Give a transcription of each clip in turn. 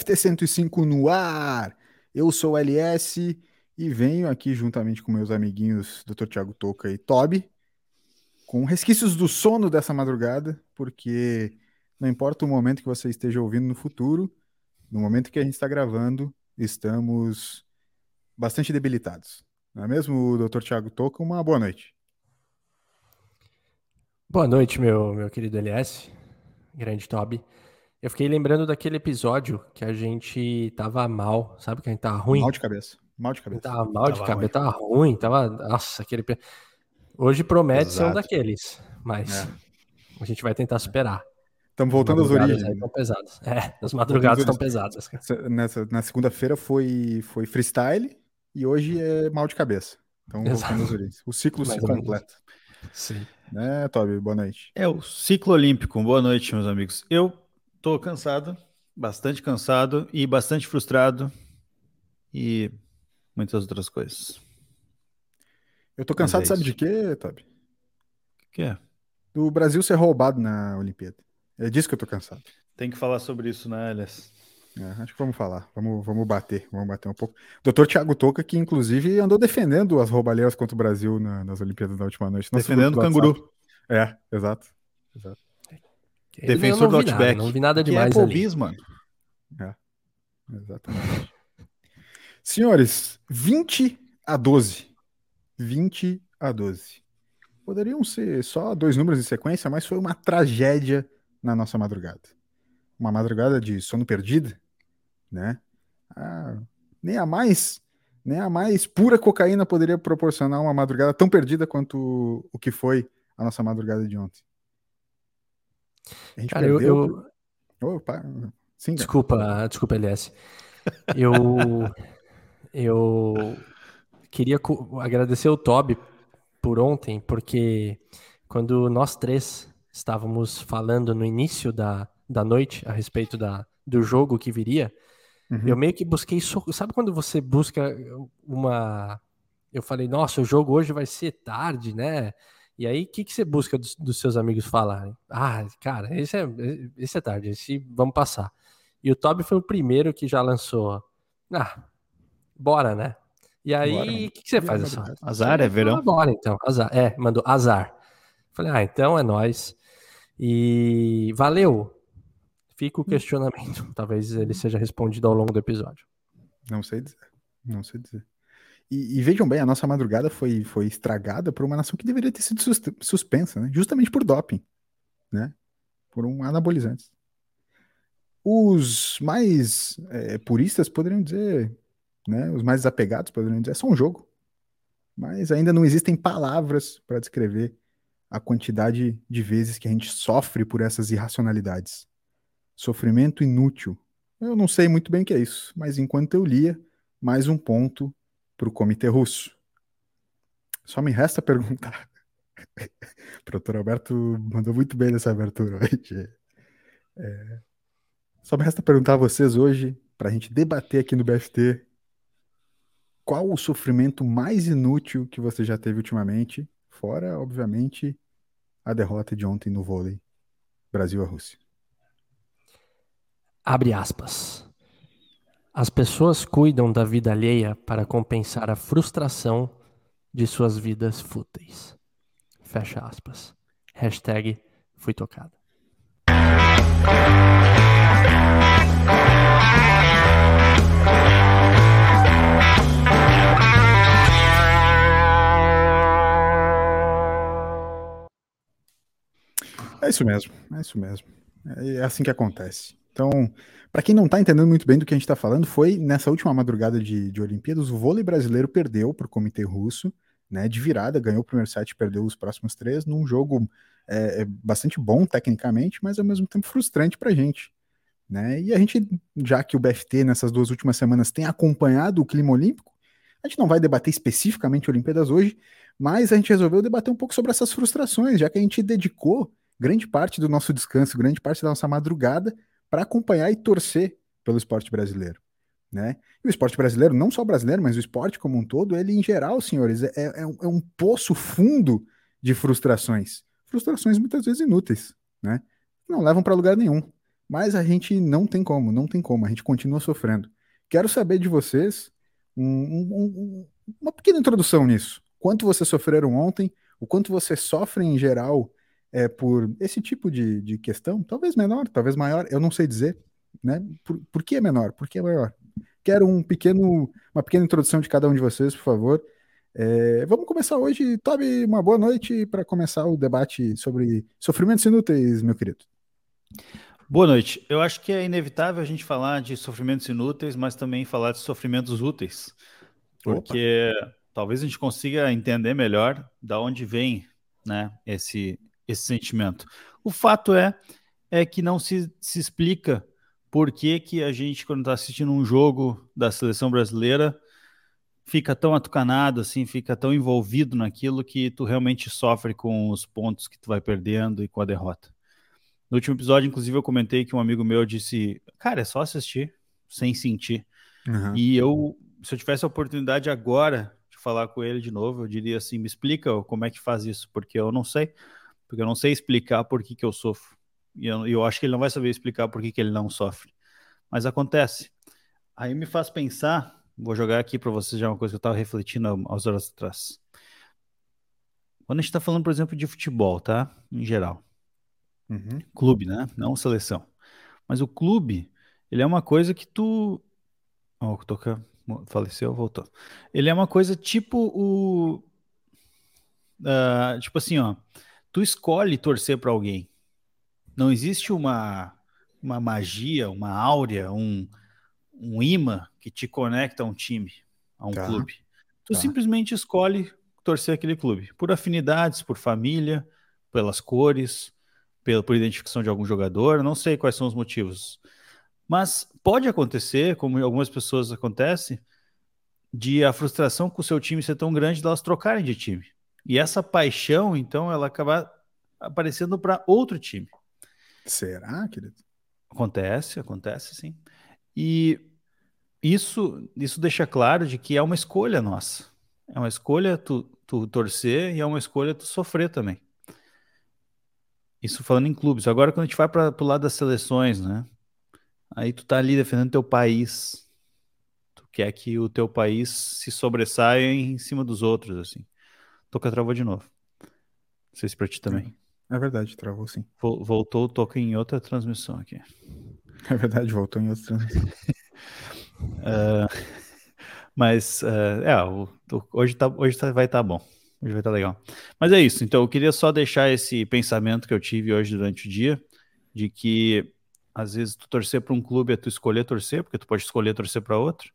BFT 105 no ar. Eu sou o LS e venho aqui juntamente com meus amiguinhos Dr. Thiago Toca e Toby com resquícios do sono dessa madrugada, porque não importa o momento que você esteja ouvindo no futuro, no momento que a gente está gravando, estamos bastante debilitados. Não é mesmo, Dr. Thiago Toca? Uma boa noite. Boa noite, meu, meu querido LS, grande Toby. Eu fiquei lembrando daquele episódio que a gente tava mal, sabe? Que a gente tava ruim. Mal de cabeça. Mal de cabeça. Tava mal tava de cabeça, tava ruim, tava. Nossa, aquele. Hoje promete Exato. ser um daqueles, mas é. a gente vai tentar superar. Estamos voltando às origens. Estão pesadas. É, as madrugadas estão pesadas. Nessa, na segunda-feira foi, foi freestyle e hoje é mal de cabeça. Então voltando às origens. O ciclo se completa. Sim. Né, Toby? Boa noite. É o ciclo olímpico. Boa noite, meus amigos. Eu Tô cansado, bastante cansado e bastante frustrado e muitas outras coisas. Eu tô cansado, é sabe de quê, Toby? O que é? Do Brasil ser roubado na Olimpíada. É disso que eu tô cansado. Tem que falar sobre isso, né, Elias? É, acho que vamos falar. Vamos, vamos bater, vamos bater um pouco. Doutor Thiago Toca, que inclusive andou defendendo as roubalheiras contra o Brasil na, nas Olimpíadas da última noite. Defendendo o canguru. É, exato. exato. Defensor do Outback. Nada, não vi nada demais que é ali. mano. É, exatamente. Senhores, 20 a 12. 20 a 12. Poderiam ser só dois números em sequência, mas foi uma tragédia na nossa madrugada. Uma madrugada de sono perdido, né? Ah, nem a mais, nem a mais pura cocaína poderia proporcionar uma madrugada tão perdida quanto o que foi a nossa madrugada de ontem. A gente cara, perdeu... eu. eu... Opa, sim, desculpa, desculpa, LS. Eu. eu queria agradecer o Toby por ontem, porque quando nós três estávamos falando no início da, da noite a respeito da, do jogo que viria, uhum. eu meio que busquei. Sabe quando você busca uma. Eu falei, nossa, o jogo hoje vai ser tarde, né? E aí, o que, que você busca dos, dos, seus amigos falarem? Ah, cara, esse é, esse é tarde, esse vamos passar. E o Toby foi o primeiro que já lançou. Ah, bora, né? E aí, o que, que, você faz? Assim? Azar é verão? Bora, então. Azar. É, mandou azar. Falei, ah, então é nós. E valeu. Fica o questionamento. Talvez ele seja respondido ao longo do episódio. Não sei dizer. Não sei dizer. E, e, vejam bem, a nossa madrugada foi, foi estragada por uma nação que deveria ter sido suspensa, né? justamente por doping, né? por um anabolizante. Os mais é, puristas poderiam dizer, né? os mais desapegados poderiam dizer, é só um jogo. Mas ainda não existem palavras para descrever a quantidade de vezes que a gente sofre por essas irracionalidades. Sofrimento inútil. Eu não sei muito bem o que é isso, mas enquanto eu lia, mais um ponto para o comitê russo. Só me resta perguntar. o doutor Alberto mandou muito bem nessa abertura hoje. É... Só me resta perguntar a vocês hoje, para a gente debater aqui no BFT, qual o sofrimento mais inútil que você já teve ultimamente, fora, obviamente, a derrota de ontem no vôlei Brasil a Rússia. Abre aspas. As pessoas cuidam da vida alheia para compensar a frustração de suas vidas fúteis. Fecha aspas. Hashtag fui tocado. É isso mesmo, é isso mesmo. É assim que acontece. Então, para quem não está entendendo muito bem do que a gente está falando, foi nessa última madrugada de, de Olimpíadas, o vôlei brasileiro perdeu para o comitê russo, né, de virada, ganhou o primeiro set, perdeu os próximos três, num jogo é, é bastante bom tecnicamente, mas ao mesmo tempo frustrante para a gente. Né? E a gente, já que o BFT nessas duas últimas semanas tem acompanhado o clima olímpico, a gente não vai debater especificamente Olimpíadas hoje, mas a gente resolveu debater um pouco sobre essas frustrações, já que a gente dedicou grande parte do nosso descanso, grande parte da nossa madrugada para acompanhar e torcer pelo esporte brasileiro. Né? E o esporte brasileiro, não só brasileiro, mas o esporte como um todo, ele em geral, senhores, é, é, um, é um poço fundo de frustrações. Frustrações muitas vezes inúteis, né? Não levam para lugar nenhum. mas a gente não tem como, não tem como, a gente continua sofrendo. Quero saber de vocês um, um, uma pequena introdução nisso. Quanto vocês sofreram ontem, o quanto vocês sofrem em geral é, por esse tipo de, de questão, talvez menor, talvez maior, eu não sei dizer, né? Por, por que é menor? Por que é maior? Quero um pequeno, uma pequena introdução de cada um de vocês, por favor. É, vamos começar hoje. Toby, uma boa noite para começar o debate sobre sofrimentos inúteis, meu querido. Boa noite. Eu acho que é inevitável a gente falar de sofrimentos inúteis, mas também falar de sofrimentos úteis, porque Opa. talvez a gente consiga entender melhor da onde vem, né, esse esse sentimento. O fato é é que não se, se explica por que, que a gente, quando está assistindo um jogo da seleção brasileira, fica tão atucanado, assim, fica tão envolvido naquilo que tu realmente sofre com os pontos que tu vai perdendo e com a derrota. No último episódio, inclusive, eu comentei que um amigo meu disse, cara, é só assistir, sem sentir. Uhum. E eu, se eu tivesse a oportunidade agora de falar com ele de novo, eu diria assim, me explica como é que faz isso, porque eu não sei, porque eu não sei explicar por que, que eu sofro. E eu, eu acho que ele não vai saber explicar por que, que ele não sofre. Mas acontece. Aí me faz pensar, vou jogar aqui para vocês já uma coisa que eu estava refletindo às horas atrás. Quando a gente está falando, por exemplo, de futebol, tá? Em geral. Uhum. Clube, né? Não seleção. Mas o clube, ele é uma coisa que tu. Ó, oh, toca faleceu, voltou. Ele é uma coisa tipo o. Uh, tipo assim, ó. Tu escolhe torcer para alguém. Não existe uma, uma magia, uma áurea, um, um imã que te conecta a um time, a um tá. clube. Tu tá. simplesmente escolhe torcer aquele clube, por afinidades, por família, pelas cores, pela, por identificação de algum jogador, não sei quais são os motivos. Mas pode acontecer, como em algumas pessoas acontece, de a frustração com o seu time ser tão grande de elas trocarem de time. E essa paixão, então, ela acaba aparecendo para outro time. Será, querido? Acontece, acontece sim. E isso, isso deixa claro de que é uma escolha nossa. É uma escolha tu, tu torcer e é uma escolha tu sofrer também. Isso falando em clubes. Agora, quando a gente vai para o lado das seleções, né? Aí tu tá ali defendendo teu país. Tu quer que o teu país se sobressaia em cima dos outros, assim. Toca travou de novo. Não sei se pra ti também. É verdade, travou sim. Voltou o toque em outra transmissão aqui. É verdade, voltou em outra transmissão. uh, mas, uh, é, o, o, hoje, tá, hoje tá, vai estar tá bom. Hoje vai estar tá legal. Mas é isso. Então, eu queria só deixar esse pensamento que eu tive hoje durante o dia, de que às vezes tu torcer para um clube é tu escolher torcer, porque tu pode escolher torcer para outro,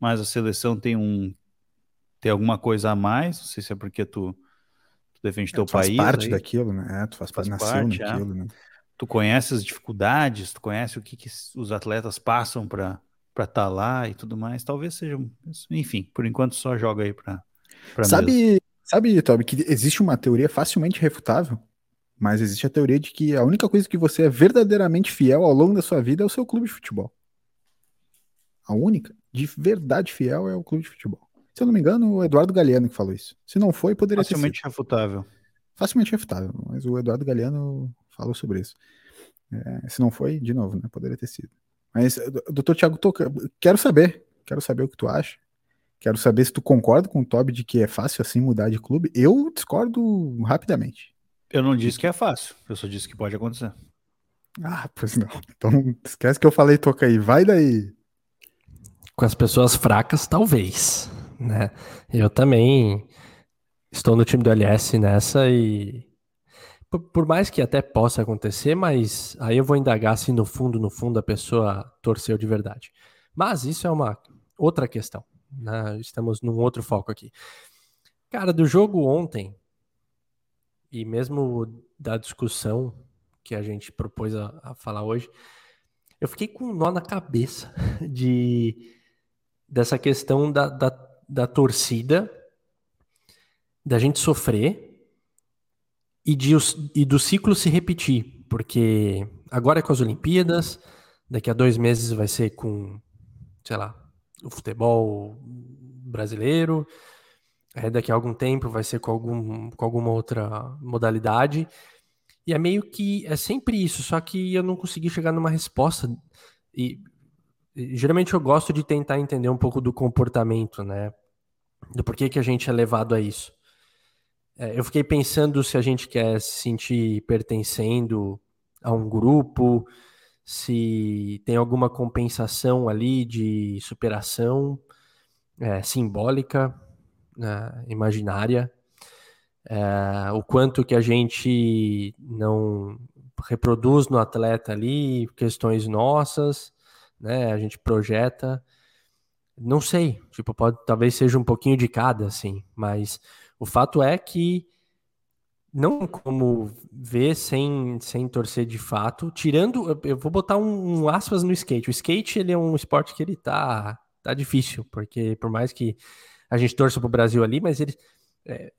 mas a seleção tem um tem alguma coisa a mais, não sei se é porque tu defende é, teu país. Faz parte aí. daquilo, né? É, tu faz, faz nasceu parte, naquilo, é. né? Tu conhece as dificuldades, tu conhece o que, que os atletas passam para estar tá lá e tudo mais. Talvez seja, enfim, por enquanto só joga aí para Sabe, sabe, Toby, que existe uma teoria facilmente refutável, mas existe a teoria de que a única coisa que você é verdadeiramente fiel ao longo da sua vida é o seu clube de futebol. A única, de verdade fiel, é o clube de futebol. Se eu não me engano, o Eduardo Galeano que falou isso. Se não foi, poderia Facilmente ser. Facilmente refutável. Facilmente refutável, mas o Eduardo Galeano falou sobre isso. É, se não foi, de novo, né? Poderia ter sido. Mas, doutor Tiago Toca, quero saber. Quero saber o que tu acha. Quero saber se tu concorda com o Toby de que é fácil assim mudar de clube. Eu discordo rapidamente. Eu não disse que é fácil, eu só disse que pode acontecer. Ah, pois não. Então esquece que eu falei, toca aí. Vai daí. Com as pessoas fracas, talvez né? Eu também estou no time do LS nessa e por, por, mais que até possa acontecer, mas aí eu vou indagar se no fundo, no fundo a pessoa torceu de verdade. Mas isso é uma outra questão, né? Estamos num outro foco aqui. Cara, do jogo ontem e mesmo da discussão que a gente propôs a, a falar hoje, eu fiquei com um nó na cabeça de dessa questão da, da da torcida, da gente sofrer e, de, e do ciclo se repetir, porque agora é com as Olimpíadas, daqui a dois meses vai ser com, sei lá, o futebol brasileiro, daqui a algum tempo vai ser com, algum, com alguma outra modalidade. E é meio que é sempre isso, só que eu não consegui chegar numa resposta. E, e geralmente eu gosto de tentar entender um pouco do comportamento, né? Do porquê que a gente é levado a isso. É, eu fiquei pensando se a gente quer se sentir pertencendo a um grupo, se tem alguma compensação ali de superação é, simbólica, né, imaginária, é, o quanto que a gente não reproduz no atleta ali questões nossas, né? A gente projeta, não sei, tipo pode talvez seja um pouquinho de cada, assim, mas o fato é que não como ver sem, sem torcer de fato, tirando, eu vou botar um, um, aspas no skate. O skate ele é um esporte que ele tá, tá difícil, porque por mais que a gente torça pro Brasil ali, mas ele, é,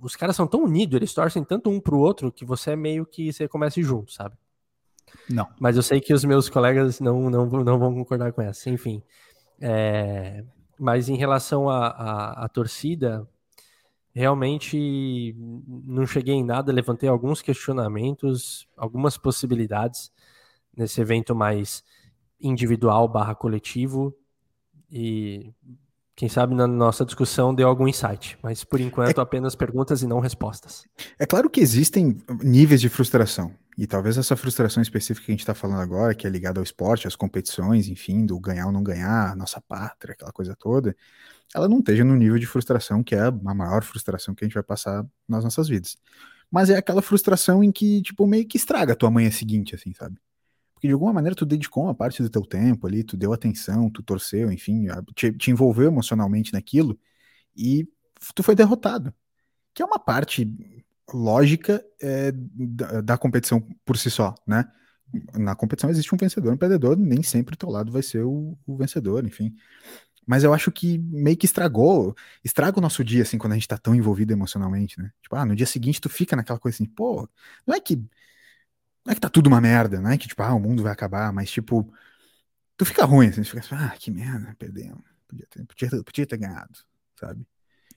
os caras são tão unidos, eles torcem tanto um pro outro que você é meio que você começa junto, sabe? Não. Mas eu sei que os meus colegas não, não, não vão concordar com essa. Enfim. É, mas em relação à torcida, Realmente não cheguei em nada, levantei alguns questionamentos, algumas possibilidades nesse evento mais individual barra coletivo e quem sabe na nossa discussão deu algum insight, mas por enquanto é, apenas perguntas e não respostas. É claro que existem níveis de frustração, e talvez essa frustração específica que a gente está falando agora, que é ligada ao esporte, às competições, enfim, do ganhar ou não ganhar, nossa pátria, aquela coisa toda, ela não esteja no nível de frustração que é a maior frustração que a gente vai passar nas nossas vidas. Mas é aquela frustração em que, tipo, meio que estraga a tua manhã seguinte, assim, sabe? Porque de alguma maneira tu dedicou uma parte do teu tempo ali, tu deu atenção, tu torceu, enfim, te, te envolveu emocionalmente naquilo e tu foi derrotado. Que é uma parte lógica é, da, da, competição por si só, né? Na competição existe um vencedor, um perdedor, nem sempre o teu lado vai ser o, o vencedor, enfim. Mas eu acho que meio que estragou, estraga o nosso dia, assim, quando a gente tá tão envolvido emocionalmente, né? Tipo, ah, no dia seguinte tu fica naquela coisa assim, pô, não é que. Não é que tá tudo uma merda, não é que, tipo, ah, o mundo vai acabar, mas, tipo, tu fica ruim, assim, tu fica assim, ah, que merda, perdemos. Podia ter, podia, podia ter ganhado, sabe?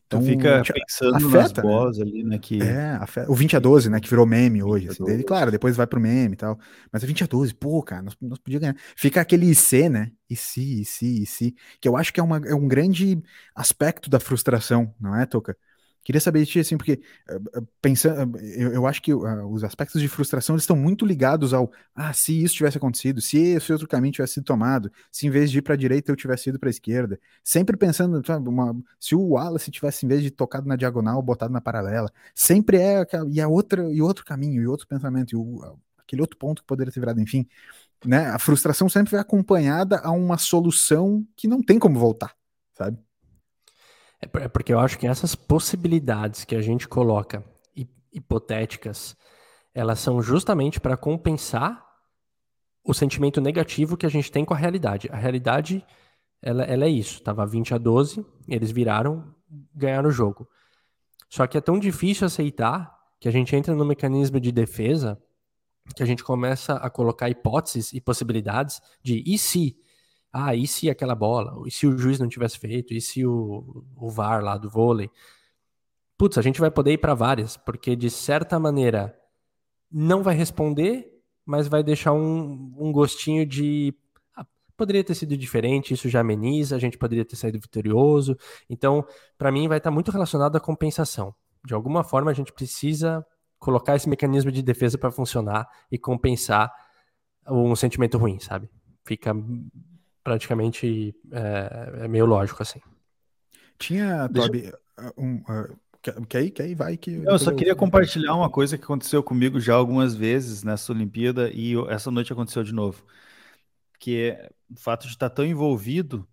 Então, tu fica pensando afeta, nas boss ali, né? Que... É, afeta. o 20 a 12, né? Que virou meme hoje. Assim, dele, claro, depois vai pro meme e tal. Mas o 20 a 12, pô, cara, nós, nós podíamos ganhar. Fica aquele IC, né? E se, e se, e se. Que eu acho que é, uma, é um grande aspecto da frustração, não é, Toca? Queria saber de ti, assim, porque eh, eh, pensando, eh, eu, eu acho que uh, os aspectos de frustração estão muito ligados ao ah, se isso tivesse acontecido, se esse outro caminho tivesse sido tomado, se em vez de ir para a direita eu tivesse ido para a esquerda, sempre pensando, uma, se o Wallace tivesse em vez de tocado na diagonal, botado na paralela, sempre é e a outra e outro caminho e outro pensamento e o, aquele outro ponto que poderia ter virado, enfim, né? A frustração sempre vai acompanhada a uma solução que não tem como voltar, sabe? É, é porque eu acho que essas possibilidades que a gente coloca, hipotéticas, elas são justamente para compensar o sentimento negativo que a gente tem com a realidade. A realidade, ela, ela é isso. Tava 20 a 12, eles viraram, ganharam o jogo. Só que é tão difícil aceitar que a gente entra no mecanismo de defesa que a gente começa a colocar hipóteses e possibilidades de e se ah, e se aquela bola? E se o juiz não tivesse feito? E se o, o VAR lá do vôlei? Putz, a gente vai poder ir para várias, porque de certa maneira não vai responder, mas vai deixar um, um gostinho de. Ah, poderia ter sido diferente, isso já ameniza, a gente poderia ter saído vitorioso. Então, para mim, vai estar muito relacionado à compensação. De alguma forma, a gente precisa colocar esse mecanismo de defesa para funcionar e compensar um sentimento ruim, sabe? Fica praticamente é, é meio lógico assim. Tinha, Toby, um, uh, que aí, que aí vai que. Eu só queria compartilhar uma coisa que aconteceu comigo já algumas vezes nessa Olimpíada e essa noite aconteceu de novo. Que é o fato de estar tão envolvido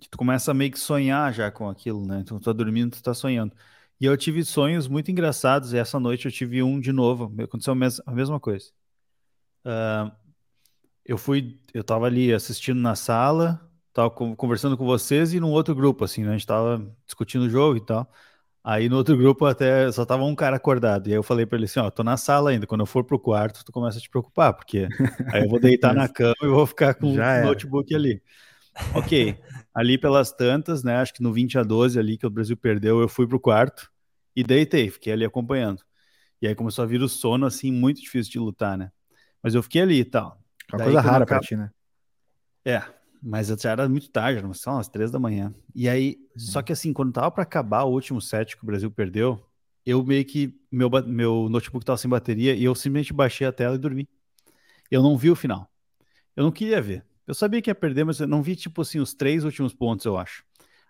que tu começa a meio que sonhar já com aquilo, né? Então tu tá dormindo, tu tá sonhando. E eu tive sonhos muito engraçados e essa noite eu tive um de novo. Aconteceu a mesma coisa. Uh, eu fui, eu tava ali assistindo na sala, tava conversando com vocês e num outro grupo, assim, né? A gente tava discutindo o jogo e tal. Aí no outro grupo até só tava um cara acordado. E aí eu falei para ele assim, ó, tô na sala ainda, quando eu for pro quarto, tu começa a te preocupar, porque aí eu vou deitar na cama e vou ficar com o notebook ali. Ok, ali pelas tantas, né, acho que no 20 a 12 ali que o Brasil perdeu, eu fui pro quarto e deitei, fiquei ali acompanhando. E aí começou a vir o sono, assim, muito difícil de lutar, né? Mas eu fiquei ali e tal. Uma Daí, coisa rara acaba... pra ti, né? É, mas já era muito tarde, era só umas três da manhã. E aí, uhum. só que assim, quando tava para acabar o último set que o Brasil perdeu, eu meio que, meu, meu notebook tava sem bateria e eu simplesmente baixei a tela e dormi. Eu não vi o final. Eu não queria ver. Eu sabia que ia perder, mas eu não vi, tipo assim, os três últimos pontos, eu acho.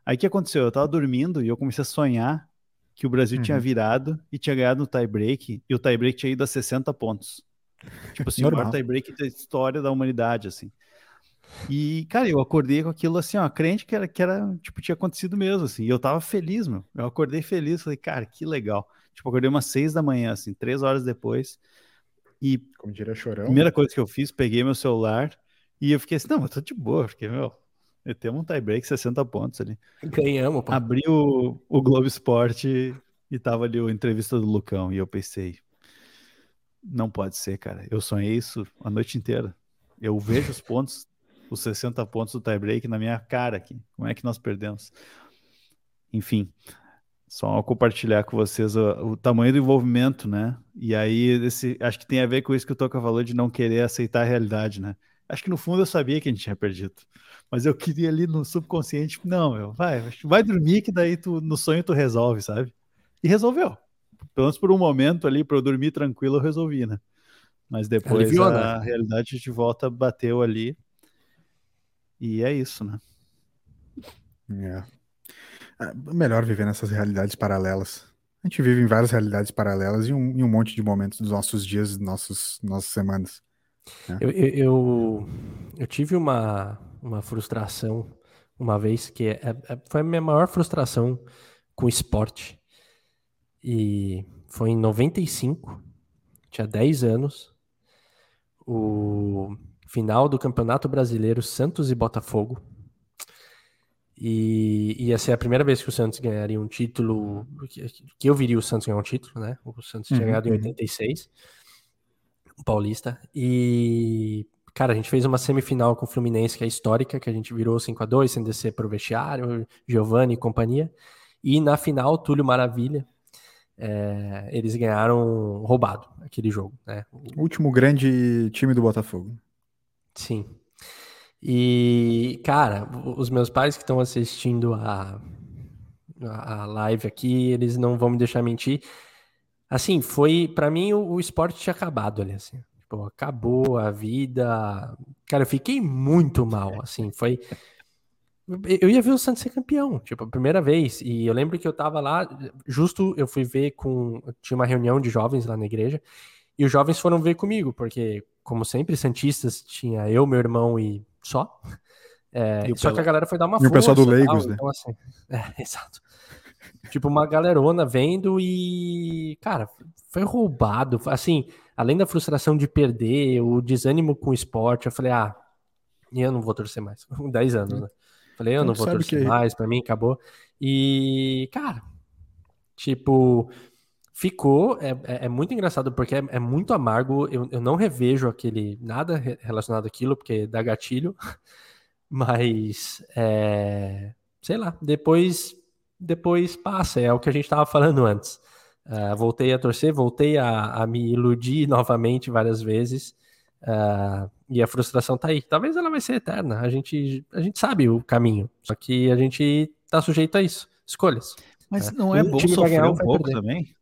Aí o que aconteceu? Eu tava dormindo e eu comecei a sonhar que o Brasil uhum. tinha virado e tinha ganhado no tie-break, e o tie-break tinha ido a 60 pontos. Tipo assim, Normal. o maior tie-break da história da humanidade, assim. E, cara, eu acordei com aquilo assim, ó, crente que era, que era, tipo, tinha acontecido mesmo, assim. E eu tava feliz, meu. Eu acordei feliz, falei, cara, que legal. Tipo, acordei umas seis da manhã, assim, três horas depois. E. Como diria chorão. Primeira coisa que eu fiz, peguei meu celular e eu fiquei assim, não, mas tô de boa, porque, meu, temos um tie-break 60 pontos ali. Ganhamos, pô. Abri o, o Globo Esporte e tava ali a entrevista do Lucão. E eu pensei, não pode ser, cara. Eu sonhei isso a noite inteira. Eu vejo os pontos, os 60 pontos do tie-break na minha cara aqui. Como é que nós perdemos? Enfim, só compartilhar com vocês o, o, tamanho do envolvimento, né? E aí, esse, acho que tem a ver com isso que o Toca falou de não querer aceitar a realidade, né? Acho que no fundo eu sabia que a gente tinha perdido. Mas eu queria ali no subconsciente, não, meu, vai, vai dormir que daí tu, no sonho tu resolve, sabe? E resolveu. Pelo menos por um momento ali, para eu dormir tranquilo, eu resolvi, né? Mas depois Aliviou, a né? realidade de volta bateu ali. E é isso, né? É. é. Melhor viver nessas realidades paralelas. A gente vive em várias realidades paralelas e um, em um monte de momentos dos nossos dias, nossos, nossas semanas. É. Eu, eu, eu, eu, tive uma, uma frustração uma vez que é, é, foi a minha maior frustração com esporte. E foi em 95, tinha 10 anos, o final do Campeonato Brasileiro Santos e Botafogo. E ia ser a primeira vez que o Santos ganharia um título, que eu viria o Santos ganhar um título, né? O Santos tinha uhum, ganhado em 86, uhum. o Paulista. E, cara, a gente fez uma semifinal com o Fluminense, que é histórica, que a gente virou 5 a 2 sem descer para o vestiário, Giovanni e companhia. E na final, Túlio Maravilha, é, eles ganharam roubado aquele jogo. Né? O último grande time do Botafogo. Sim. E, cara, os meus pais que estão assistindo a, a live aqui, eles não vão me deixar mentir. Assim, foi, para mim, o, o, esporte tinha acabado ali, assim. Tipo, acabou a vida. Cara, eu fiquei muito mal, assim, foi eu ia ver o Santos ser campeão, tipo, a primeira vez. E eu lembro que eu tava lá, justo eu fui ver com. Tinha uma reunião de jovens lá na igreja, e os jovens foram ver comigo, porque, como sempre, Santistas tinha eu, meu irmão e só. É, e só que a galera foi dar uma força. E o pessoal do Leigos, né? Então, assim, é, exato. tipo, uma galerona vendo e. Cara, foi roubado. Assim, além da frustração de perder, o desânimo com o esporte, eu falei, ah, eu não vou torcer mais. 10 anos, né? Falei, eu então, não vou torcer que... mais, pra mim acabou. E, cara, tipo, ficou. É, é, é muito engraçado porque é, é muito amargo. Eu, eu não revejo aquele nada relacionado àquilo, porque dá gatilho. Mas, é, sei lá, depois, depois passa. É o que a gente tava falando antes. Uh, voltei a torcer, voltei a, a, me iludir novamente várias vezes. Uh, e a frustração tá aí. Talvez ela vai ser eterna. A gente, a gente sabe o caminho. Só que a gente tá sujeito a isso. Escolhas. Mas é. não é bom sofrer um pouco perder. também?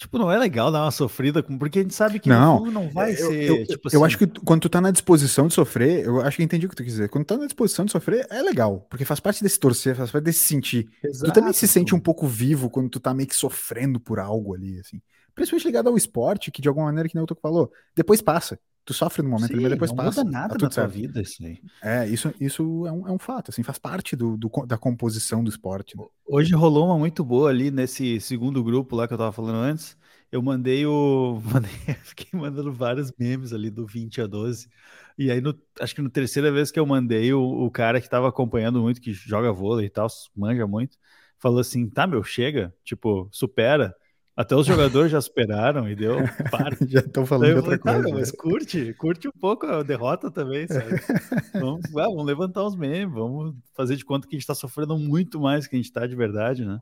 Tipo, não é legal dar uma sofrida, porque a gente sabe que não, não vai eu, ser. Eu, tipo assim... eu acho que quando tu tá na disposição de sofrer, eu acho que entendi o que tu quis dizer. Quando tu tá na disposição de sofrer, é legal, porque faz parte desse torcer, faz parte desse sentir. Exato. Tu também se sente um pouco vivo quando tu tá meio que sofrendo por algo ali, assim. Principalmente ligado ao esporte, que de alguma maneira, que nem o Toco falou, depois passa. Tu sofre no momento, Sim, mas depois não passa. Não muda nada tá na tua vida isso aí. É, isso, isso é, um, é um fato, assim, faz parte do, do, da composição do esporte. Né? Hoje rolou uma muito boa ali nesse segundo grupo lá que eu tava falando antes. Eu mandei o. Mandei, fiquei mandando vários memes ali do 20 a 12. E aí, no, acho que na terceira vez que eu mandei, o, o cara que tava acompanhando muito, que joga vôlei e tal, manja muito, falou assim: tá, meu, chega, tipo, supera. Até os jogadores já superaram e deu. Para. já estão falando de outra coisa. Tá, mas curte, curte um pouco a derrota também, sabe? vamos, ah, vamos levantar os memes, vamos fazer de conta que a gente está sofrendo muito mais que a gente está de verdade, né?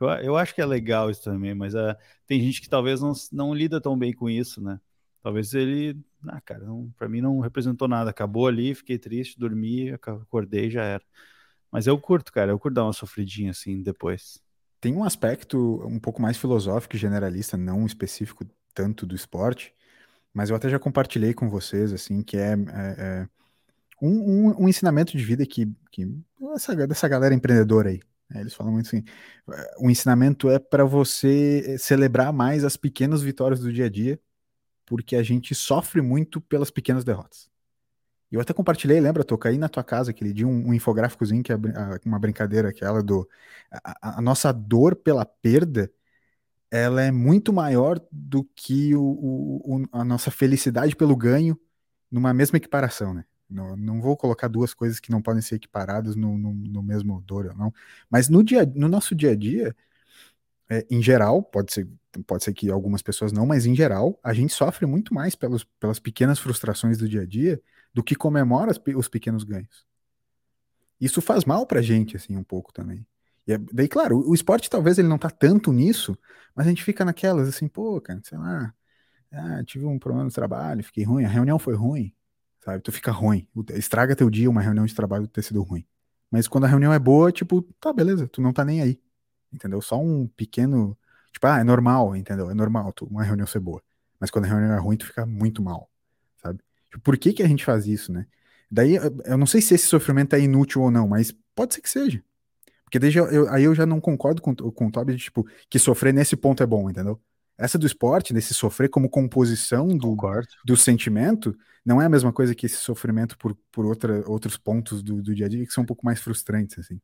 Eu, eu acho que é legal isso também, mas uh, tem gente que talvez não, não lida tão bem com isso, né? Talvez ele, ah, cara, para mim não representou nada. Acabou ali, fiquei triste, dormi, acordei e já era. Mas eu curto, cara, eu curto dar uma sofridinha assim depois. Tem um aspecto um pouco mais filosófico e generalista, não específico tanto do esporte, mas eu até já compartilhei com vocês, assim, que é, é, é um, um, um, ensinamento de vida que, que essa, dessa galera empreendedora aí, né, eles falam muito assim, o ensinamento é para você celebrar mais as pequenas vitórias do dia a dia, porque a gente sofre muito pelas pequenas derrotas. Eu até compartilhei, lembra, Toca, aí na tua casa aquele dia, um, um infográficozinho, que é uma brincadeira, aquela do. A, a, nossa dor pela perda, ela é muito maior do que o, o, a nossa felicidade pelo ganho numa mesma equiparação, né? Não, não vou colocar duas coisas que não podem ser equiparadas no, no, no mesmo dor ou não. Mas no, dia, no nosso dia a dia, é, em geral, pode ser, pode ser que algumas pessoas não, mas em geral, a gente sofre muito mais pelos, pelas pequenas frustrações do dia a dia do que comemora os pequenos ganhos. Isso faz mal pra gente, assim, um pouco também. E é, daí, claro, o, o esporte talvez ele não tá tanto nisso, mas a gente fica naquelas, assim, pô, cara, sei lá, ah, tive um problema no trabalho, fiquei ruim, a reunião foi ruim, sabe? Tu fica ruim, estraga teu dia uma reunião de trabalho ter sido ruim. Mas quando a reunião é boa, tipo, tá, beleza, tu não tá nem aí, entendeu? Só um pequeno, tipo, ah, é normal, entendeu? É normal tu, uma reunião ser boa. Mas quando a reunião é ruim, tu fica muito mal. Tipo, por que, que a gente faz isso, né? Daí, eu não sei se esse sofrimento é inútil ou não, mas pode ser que seja. Porque desde eu, aí eu já não concordo com, com o Toby de, tipo, que sofrer nesse ponto é bom, entendeu? Essa do esporte, desse sofrer como composição do, do sentimento, não é a mesma coisa que esse sofrimento por, por outra, outros pontos do, do dia a dia que são um pouco mais frustrantes, assim.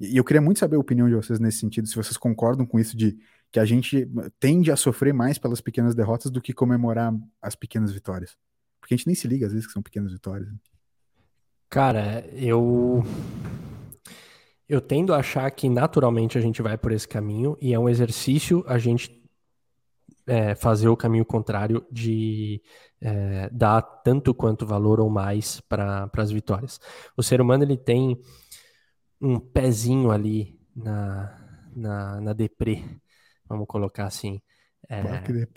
E, e eu queria muito saber a opinião de vocês nesse sentido, se vocês concordam com isso de que a gente tende a sofrer mais pelas pequenas derrotas do que comemorar as pequenas vitórias. Porque a gente nem se liga às vezes que são pequenas vitórias. Né? Cara, eu. Eu tendo a achar que naturalmente a gente vai por esse caminho e é um exercício a gente é, fazer o caminho contrário de é, dar tanto quanto valor ou mais para as vitórias. O ser humano ele tem um pezinho ali na, na, na deprê, vamos colocar assim. É,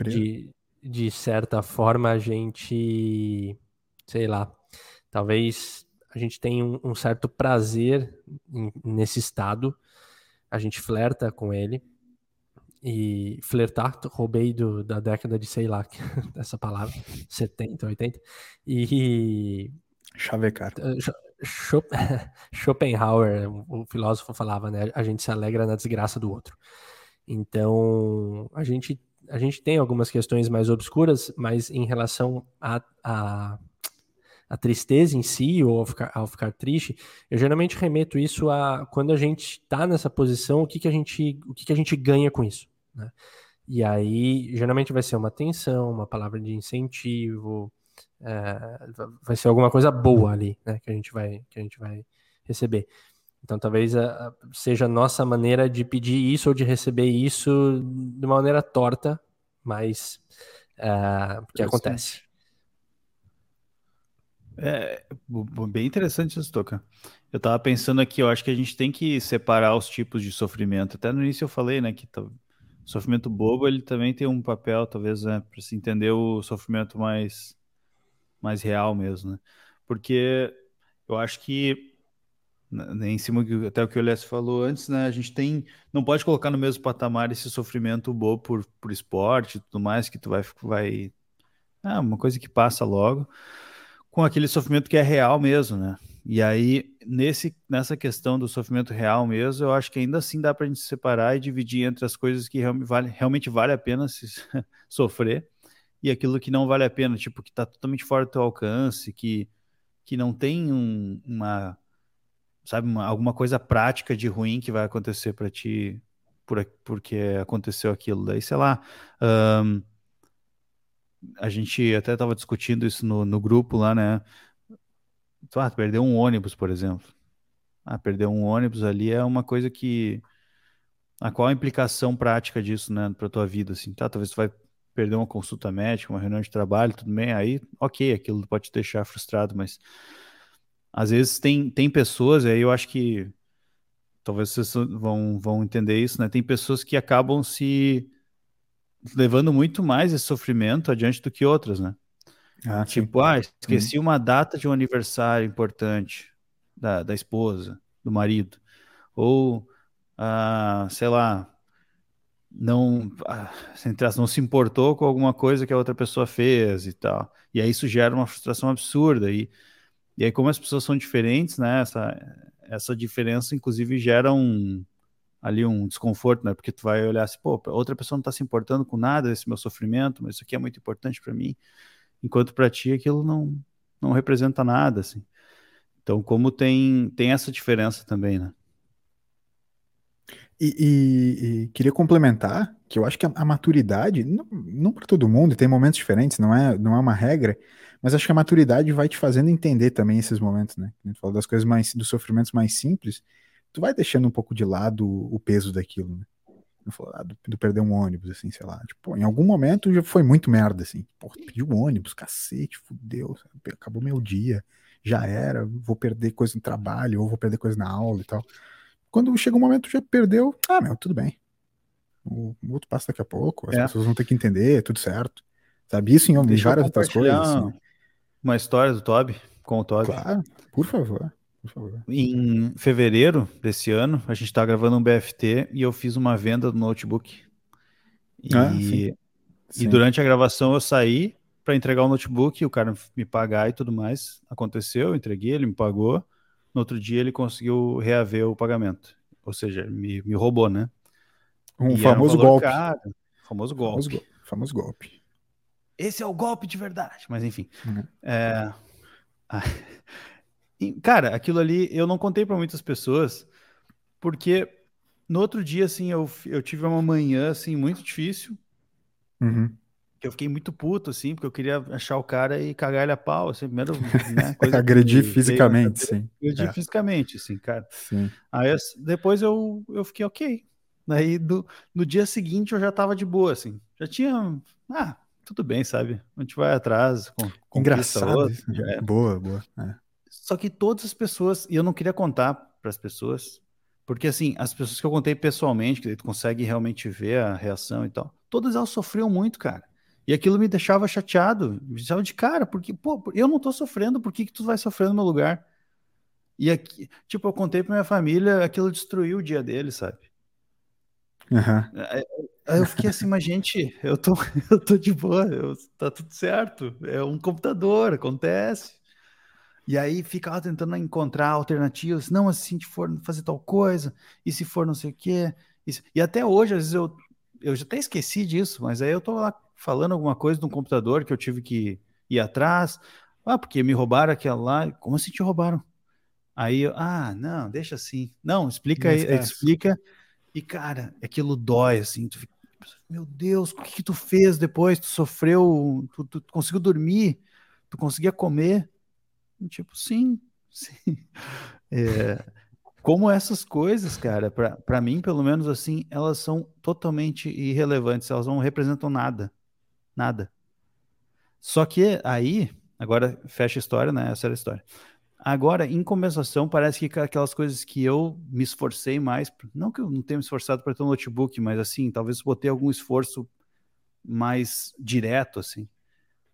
de, de certa forma, a gente, sei lá, talvez a gente tenha um, um certo prazer em, nesse estado, a gente flerta com ele, e flertar, roubei do, da década de, sei lá, essa palavra, 70, 80, e... Chavecar. Schopenhauer, o filósofo falava, né, a gente se alegra na desgraça do outro. Então, a gente a gente tem algumas questões mais obscuras, mas em relação a, a, a tristeza em si, ou ao ficar, ao ficar, triste, eu geralmente remeto isso a quando a gente está nessa posição, o que, que, a, gente, o que, que a gente ganha com isso. Né? E aí, geralmente vai ser uma atenção, uma palavra de incentivo, é, vai ser alguma coisa boa ali, né, que a gente vai, que a gente vai receber. Então, talvez a, a, seja a nossa maneira de pedir isso ou de receber isso de uma maneira torta, mas uh, que acontece. É bem interessante isso, Toca. Eu tava pensando aqui, eu acho que a gente tem que separar os tipos de sofrimento. Até no início eu falei, né, que o sofrimento bobo ele também tem um papel, talvez, né, para se entender o sofrimento mais mais real mesmo, né? Porque eu acho que em cima do, até o que o Elias falou antes, né? A gente tem, não pode colocar no mesmo patamar esse sofrimento bobo por, por esporte e tudo mais, que tu vai, vai, é uma coisa que passa logo, com aquele sofrimento que é real mesmo, né? E aí, nesse, nessa questão do sofrimento real mesmo, eu acho que ainda assim dá para a gente separar e dividir entre as coisas que realmente vale, realmente vale a pena se, sofrer e aquilo que não vale a pena, tipo, que está totalmente fora do teu alcance, que, que não tem um, uma sabe, uma, alguma coisa prática de ruim que vai acontecer para ti por, porque aconteceu aquilo. Daí, sei lá, um, a gente até estava discutindo isso no, no grupo lá, né? Ah, perdeu um ônibus, por exemplo. Ah, perder um ônibus ali é uma coisa que. A qual a implicação prática disso, né, para tua vida, assim, tá? Talvez tu vai perder uma consulta médica, uma reunião de trabalho, tudo bem, aí, ok, aquilo pode te deixar frustrado, mas às vezes tem, tem pessoas, aí eu acho que talvez vocês vão, vão entender isso, né? Tem pessoas que acabam se levando muito mais esse sofrimento adiante do que outras, né? Ah, tipo, sim. ah, esqueci uhum. uma data de um aniversário importante da, da esposa, do marido. Ou, ah, sei lá, não, ah, não se importou com alguma coisa que a outra pessoa fez e tal. E aí isso gera uma frustração absurda. E, e aí, como as pessoas são diferentes, né? Essa, essa diferença, inclusive, gera um ali um desconforto, né? Porque tu vai olhar assim, pô, outra pessoa não está se importando com nada desse meu sofrimento, mas isso aqui é muito importante para mim, enquanto para ti aquilo não não representa nada, assim. Então, como tem tem essa diferença também, né? E, e, e, queria complementar que eu acho que a, a maturidade, não, não para todo mundo, tem momentos diferentes, não é, não é uma regra, mas acho que a maturidade vai te fazendo entender também esses momentos, né? A gente fala das coisas mais, dos sofrimentos mais simples, tu vai deixando um pouco de lado o peso daquilo, né? Ah, do, perder um ônibus, assim, sei lá. Tipo, em algum momento já foi muito merda, assim. Pô, pedi um ônibus, cacete, fudeu, acabou meu dia, já era, vou perder coisa no trabalho, ou vou perder coisa na aula e tal. Quando chega um momento já perdeu, ah, meu, tudo bem. O, o outro passa daqui a pouco, as é. pessoas vão ter que entender, tudo certo. Sabe? Isso em, em várias outras coisas. Assim uma história do Toby, com o Toby. Claro, por favor. Por favor. Em fevereiro desse ano, a gente está gravando um BFT e eu fiz uma venda do notebook. E, ah, sim. e durante a gravação eu saí para entregar o notebook, o cara me pagar e tudo mais. Aconteceu, eu entreguei, ele me pagou. No outro dia ele conseguiu reaver o pagamento. Ou seja, me, me roubou, né? Um famoso, um golpe. Caro, famoso golpe. Famoso, famoso golpe esse é o golpe de verdade. Mas enfim. Uhum. É... Cara, aquilo ali eu não contei para muitas pessoas, porque no outro dia, assim, eu, eu tive uma manhã, assim, muito difícil. Uhum. Que eu fiquei muito puto, assim, porque eu queria achar o cara e cagar ele a pau, assim, primeiro, né, Agredir fisicamente, veio, sim. Agredir é. fisicamente, assim, cara. Sim. Aí depois eu, eu fiquei ok. Daí do, no dia seguinte eu já tava de boa, assim. Já tinha. Ah, tudo bem, sabe? A gente vai atrás. Com, Engraçado. Outro, é. Boa, boa. É. Só que todas as pessoas, e eu não queria contar para as pessoas, porque assim, as pessoas que eu contei pessoalmente, que tu consegue realmente ver a reação e tal, todas elas sofriam muito, cara. E aquilo me deixava chateado, me deixava de cara, porque, pô, eu não tô sofrendo, por que, que tu vai sofrer no meu lugar? E aqui, tipo, eu contei pra minha família, aquilo destruiu o dia deles, sabe? Uhum. Aí eu fiquei assim, mas gente, eu tô, eu tô de boa, eu, tá tudo certo. É um computador, acontece. E aí ficava tentando encontrar alternativas. Não, assim, se for fazer tal coisa, e se for não sei o quê. Isso. E até hoje, às vezes, eu, eu já até esqueci disso, mas aí eu tô lá falando alguma coisa de um computador que eu tive que ir atrás. Ah, porque me roubaram aquela lá. Como assim te roubaram? Aí eu, ah, não, deixa assim. Não, explica aí, explica. E, cara, aquilo dói, assim, tu fica, meu Deus, o que, que tu fez depois? Tu sofreu, tu, tu, conseguiu dormir, tu conseguia comer? Tipo, sim, sim. É, como essas coisas, cara, para mim, pelo menos assim, elas são totalmente irrelevantes, elas não representam nada. Nada. Só que aí, agora fecha a história, né? Essa era a história. Agora, em compensação, parece que aquelas coisas que eu me esforcei mais, não que eu não tenha me esforçado para ter um notebook, mas assim, talvez botei algum esforço mais direto, assim.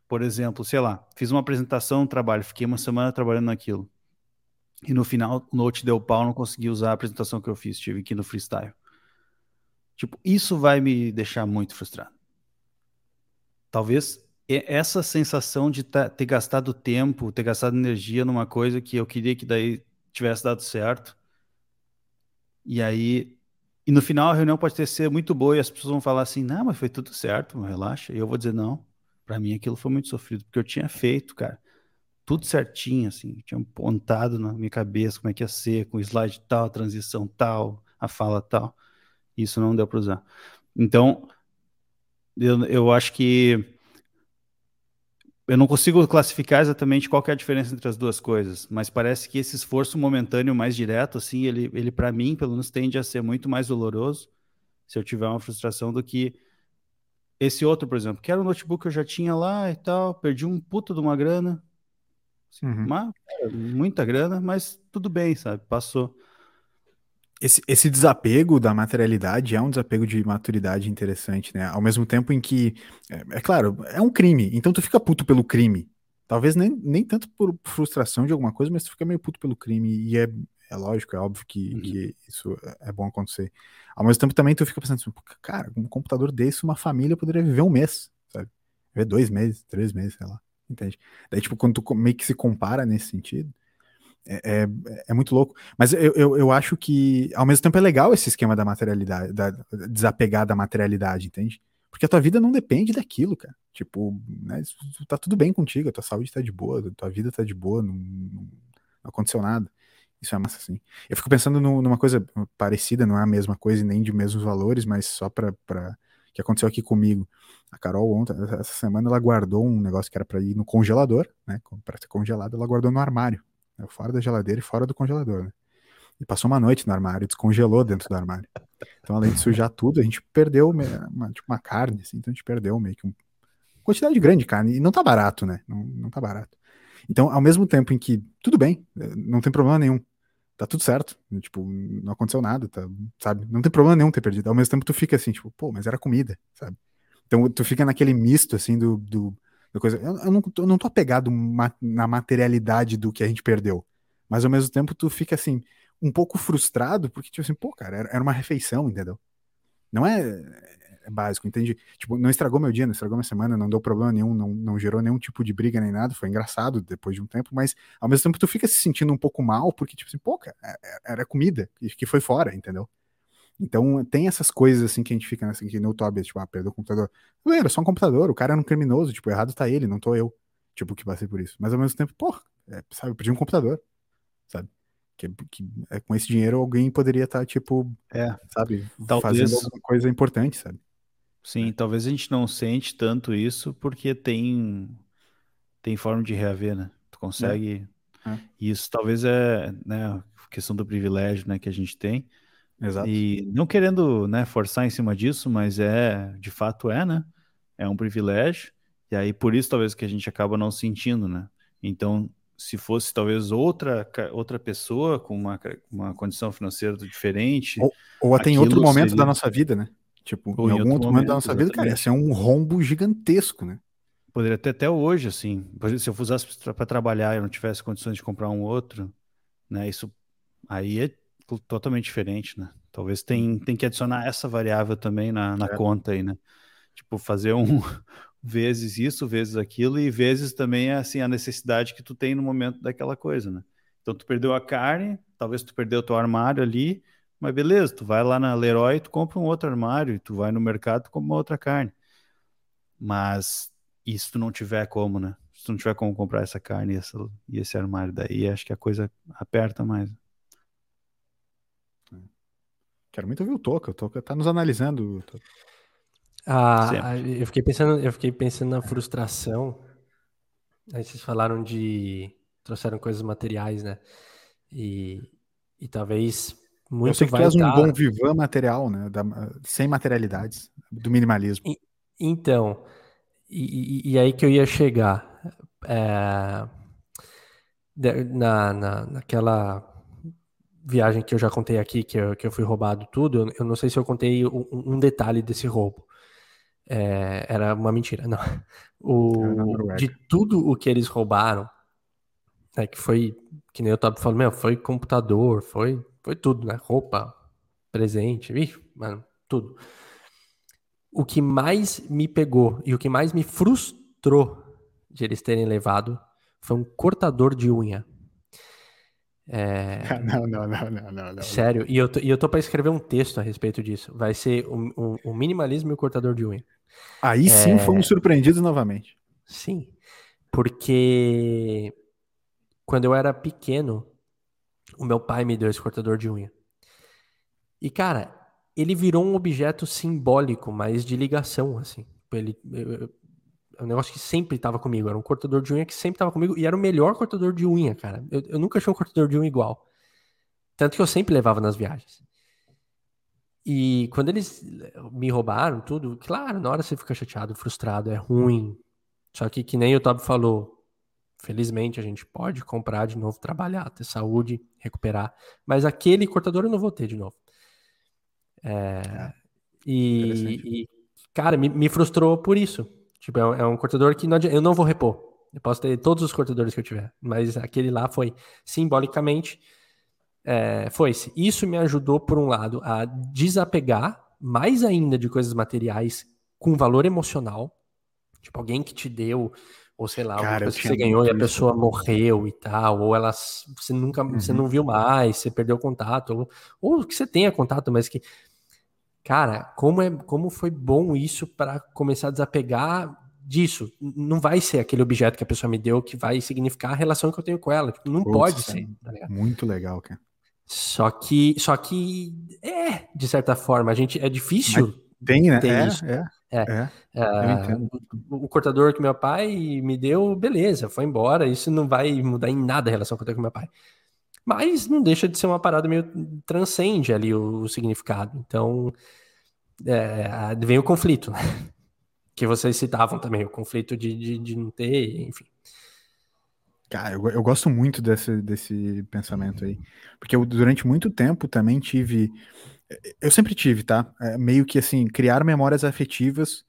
Por exemplo, sei lá, fiz uma apresentação no trabalho, fiquei uma semana trabalhando naquilo. E no final, o Note deu pau, não consegui usar a apresentação que eu fiz, tive que ir no freestyle. Tipo, isso vai me deixar muito frustrado. Talvez essa sensação de ter gastado tempo, ter gastado energia numa coisa que eu queria que daí tivesse dado certo. E aí, e no final a reunião pode ter ser muito boa e as pessoas vão falar assim: "Não, mas foi tudo certo, relaxa". E eu vou dizer: "Não, para mim aquilo foi muito sofrido, porque eu tinha feito, cara, tudo certinho assim, tinha apontado na minha cabeça como é que ia ser, com o slide tal, a transição tal, a fala tal. Isso não deu para usar. Então, eu, eu acho que eu não consigo classificar exatamente qual é a diferença entre as duas coisas, mas parece que esse esforço momentâneo mais direto, assim, ele, ele para mim, pelo menos, tende a ser muito mais doloroso se eu tiver uma frustração do que esse outro, por exemplo, que era um notebook que eu já tinha lá e tal, perdi um puta de uma grana, uhum. uma, muita grana, mas tudo bem, sabe? Passou. Esse, esse desapego da materialidade é um desapego de maturidade interessante, né? Ao mesmo tempo em que, é, é, claro, é um crime, então tu fica puto pelo crime. Talvez nem, nem tanto por frustração de alguma coisa, mas tu fica meio puto pelo crime, e é, é lógico, é óbvio que, uhum. que isso é bom acontecer. Ao mesmo tempo também tu fica pensando assim, cara, um computador desse, uma família poderia viver um mês, sabe? Viver dois meses, três meses, sei lá, entende? Daí, tipo, quando tu meio que se compara nesse sentido, é, é, é, muito louco. Mas eu, eu, eu, acho que, ao mesmo tempo, é legal esse esquema da materialidade, da, desapegar da materialidade, entende? Porque a tua vida não depende daquilo, cara. Tipo, né, tá tudo bem contigo, a tua saúde tá de boa, a tua vida tá de boa, não, não, aconteceu nada. Isso é massa, assim. Eu fico pensando no, numa coisa parecida, não é a mesma coisa e nem de mesmos valores, mas só pra, pra que aconteceu aqui comigo. A Carol ontem, essa semana, ela guardou um negócio que era para ir no congelador, né? Para ser congelado, ela guardou no armário. Né, fora da geladeira e fora do congelador, né? E passou uma noite no armário, descongelou dentro do armário. Então, além de sujar tudo, a gente perdeu uma, tipo, uma carne, assim, então a gente perdeu meio que uma quantidade grande de carne. E não tá barato, né? Não, não tá barato. Então, ao mesmo tempo em que, tudo bem, não tem problema nenhum, tá tudo certo, tipo, não aconteceu nada, tá, sabe? Não tem problema nenhum ter perdido. Ao mesmo tempo, tu fica assim, tipo, pô, mas era comida, sabe? Então, tu fica naquele misto, assim, do, do coisa. Eu, eu, não, eu não tô apegado ma na materialidade do que a gente perdeu. Mas ao mesmo tempo tu fica assim, um pouco frustrado, porque, tipo assim, pô, cara, era, era uma refeição, entendeu? Não é, é, básico, entende? Tipo, não estragou meu dia, não estragou minha semana, não deu problema nenhum, não, não gerou nenhum tipo de briga nem nada, foi engraçado depois de um tempo, mas ao mesmo tempo tu fica se sentindo um pouco mal, porque, tipo assim, pô, cara, é, é, era comida que foi fora, entendeu? Então tem essas coisas assim que a gente fica assim, que no Tobias, tipo, ah, perdeu o computador. Não era só um computador, o cara era um criminoso, tipo, errado tá ele, não tô eu. Tipo, que passei por isso. Mas ao mesmo tempo, pô, é, sabe, eu perdi um computador, sabe? Que, que é, com esse dinheiro alguém poderia estar, tá, tipo, é, sabe, talvez... fazendo alguma coisa importante, sabe? Sim, é. talvez a gente não sente tanto isso porque tem tem forma de reaver, né? Tu consegue. É. é. Isso talvez é, né, questão do privilégio, né, que a gente tem. Exato. E não querendo né, forçar em cima disso, mas é, de fato é, né? É um privilégio. E aí por isso talvez que a gente acaba não sentindo, né? Então, se fosse talvez outra, outra pessoa com uma, uma condição financeira diferente. Ou, ou até em outro momento seria... da nossa vida, né? Tipo, ou em, algum outro momento, momento da nossa exatamente. vida, cara, ia ser um rombo gigantesco, né? Poderia ter até hoje, assim. Se eu usasse para trabalhar e eu não tivesse condições de comprar um outro, né? Isso aí é totalmente diferente, né? Talvez tem, tem que adicionar essa variável também na, na é. conta aí, né? Tipo, fazer um vezes isso, vezes aquilo, e vezes também assim a necessidade que tu tem no momento daquela coisa, né? Então tu perdeu a carne, talvez tu perdeu o teu armário ali, mas beleza, tu vai lá na Leroy, tu compra um outro armário, e tu vai no mercado, tu compra uma outra carne. Mas e se tu não tiver como, né? Se tu não tiver como comprar essa carne e, essa, e esse armário, daí acho que a coisa aperta mais. Quero muito ouvir o Toca. O Toca tá nos analisando. Ah, eu fiquei pensando, eu fiquei pensando na frustração. Aí vocês falaram de trouxeram coisas materiais, né? E, e talvez muito eu sei que tu és um bom vivan material, né? Da, sem materialidades, do minimalismo. E, então, e, e, aí que eu ia chegar. É, na, na, naquela viagem que eu já contei aqui, que eu, que eu fui roubado tudo, eu não sei se eu contei um, um detalhe desse roubo. É, era uma mentira, não. O, de tudo o que eles roubaram, é que foi, que nem o Top falou, meu, foi computador, foi, foi tudo, né? Roupa, presente, mano, tudo. O que mais me pegou e o que mais me frustrou de eles terem levado foi um cortador de unha. É... Não, não, não, não, não, não. Sério, e eu tô, e eu tô para escrever um texto a respeito disso. Vai ser o, o, o minimalismo e o cortador de unha. Aí sim é... fomos surpreendidos novamente. Sim, porque quando eu era pequeno, o meu pai me deu esse cortador de unha. E cara, ele virou um objeto simbólico, mas de ligação, assim. Ele, eu, um negócio que sempre estava comigo. Era um cortador de unha que sempre estava comigo. E era o melhor cortador de unha, cara. Eu, eu nunca achei um cortador de unha igual. Tanto que eu sempre levava nas viagens. E quando eles me roubaram tudo, claro, na hora você fica chateado, frustrado, é ruim. Só que, que nem o Tob falou, Felizmente a gente pode comprar de novo, trabalhar, ter saúde, recuperar. Mas aquele cortador eu não vou ter de novo. É, é, e, e, cara, me, me, frustrou por isso. Tipo, é um, é um cortador que não adianta, eu não vou repor. Eu posso ter todos os cortadores que eu tiver, mas aquele lá foi simbolicamente é, foi-se. Isso me ajudou, por um lado, a desapegar mais ainda de coisas materiais com valor emocional. Tipo, alguém que te deu ou sei lá, Cara, que você ganhou e a pessoa morreu e tal, ou ela você nunca uhum. você não viu mais, você perdeu contato, ou, ou que você tenha contato, mas que cara, como é como foi bom isso para começar a desapegar disso. Não vai ser aquele objeto que a pessoa me deu que vai significar a relação que eu tenho com ela, tipo, não pode ser. Tá muito legal, cara. Só que só que é, de certa forma, a gente é difícil mas tem, né? É, isso. é. É. é, é o, o, cortador que meu pai me deu, beleza, foi embora. Isso não vai mudar em nada a relação que eu tenho com meu pai. Mas não deixa de ser uma parada meio transcende ali o, o significado. Então, é, vem o conflito, né? Que vocês citavam também, o conflito de, de, de não ter, enfim. Cara, eu, eu gosto muito desse, desse pensamento aí. Porque eu, durante muito tempo, também tive eu sempre tive, tá? É, meio que assim, criar memórias afetivas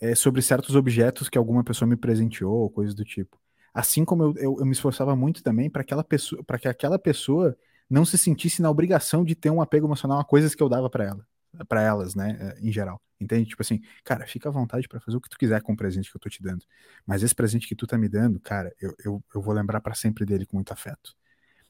é, sobre certos objetos que alguma pessoa me presenteou, coisas do tipo. Assim como eu, eu, eu me esforçava muito também para aquela pessoa, para que aquela pessoa não se sentisse na obrigação de ter um apego emocional a coisas que eu dava para ela, para elas, né, é, em geral. Entende? Tipo assim, cara, fica à vontade para fazer o que tu quiser com o presente que eu tô te dando. Mas esse presente que tu tá me dando, cara, eu, eu, eu vou lembrar para sempre dele com muito afeto.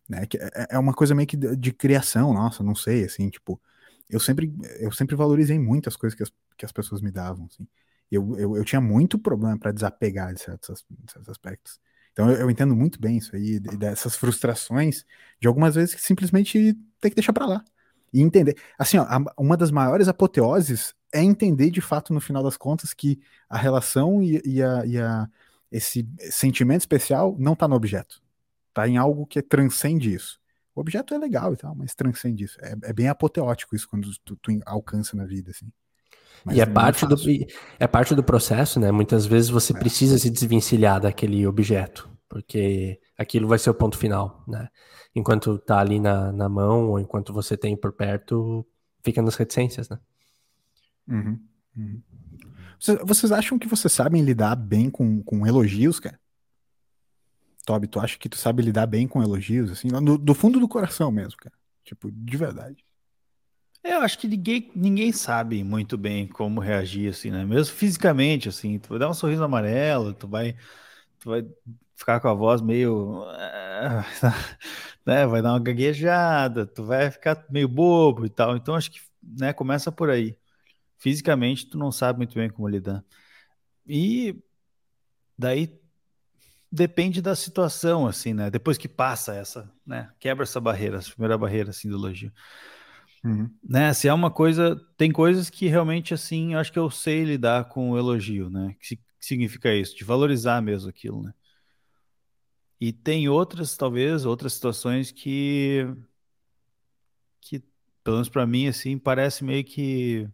Né? Que é, é uma coisa meio que de, de criação, nossa, não sei, assim, tipo, eu sempre, eu sempre valorizei muito as coisas que as, que as pessoas me davam, assim. Eu, eu, eu tinha muito problema para desapegar de certos, de certos aspectos. Então eu, eu, entendo muito bem isso aí, dessas frustrações, de algumas vezes que simplesmente tem que deixar para lá. E entender. Assim, ó, uma das maiores apoteoses é entender de fato, no final das contas, que a relação e, e, a, e a, esse sentimento especial não está no objeto. Está em algo que transcende isso. O objeto é legal e tal, mas transcende isso. É, é bem apoteótico isso quando tu, tu alcança na vida, assim. Mas e é, é parte, do, é parte do processo, né? Muitas vezes você é. precisa se desvencilhar daquele objeto, porque aquilo vai ser o ponto final, né? Enquanto tá ali na, na mão, ou enquanto você tem por perto, fica nas reticências, né? Uhum, uhum. Vocês, vocês acham que vocês sabem lidar bem com, com elogios, cara? Toby, tu acha que tu sabe lidar bem com elogios, assim, do, do fundo do coração mesmo, cara? Tipo, de verdade. Eu acho que ninguém, ninguém sabe muito bem como reagir, assim, né? Mesmo fisicamente, assim, tu vai dar um sorriso amarelo, tu vai, tu vai ficar com a voz meio, né? Vai dar uma gaguejada, tu vai ficar meio bobo e tal. Então acho que, né? Começa por aí. Fisicamente, tu não sabe muito bem como lidar. E daí depende da situação, assim, né? Depois que passa essa, né? Quebra essa barreira, essa primeira barreira, assim, do elogio. Uhum. Né? Se é uma coisa, tem coisas que realmente, assim, acho que eu sei lidar com o elogio, né? Que, que significa isso? De valorizar mesmo aquilo, né? E tem outras, talvez, outras situações que, que pelo menos para mim, assim, parece meio que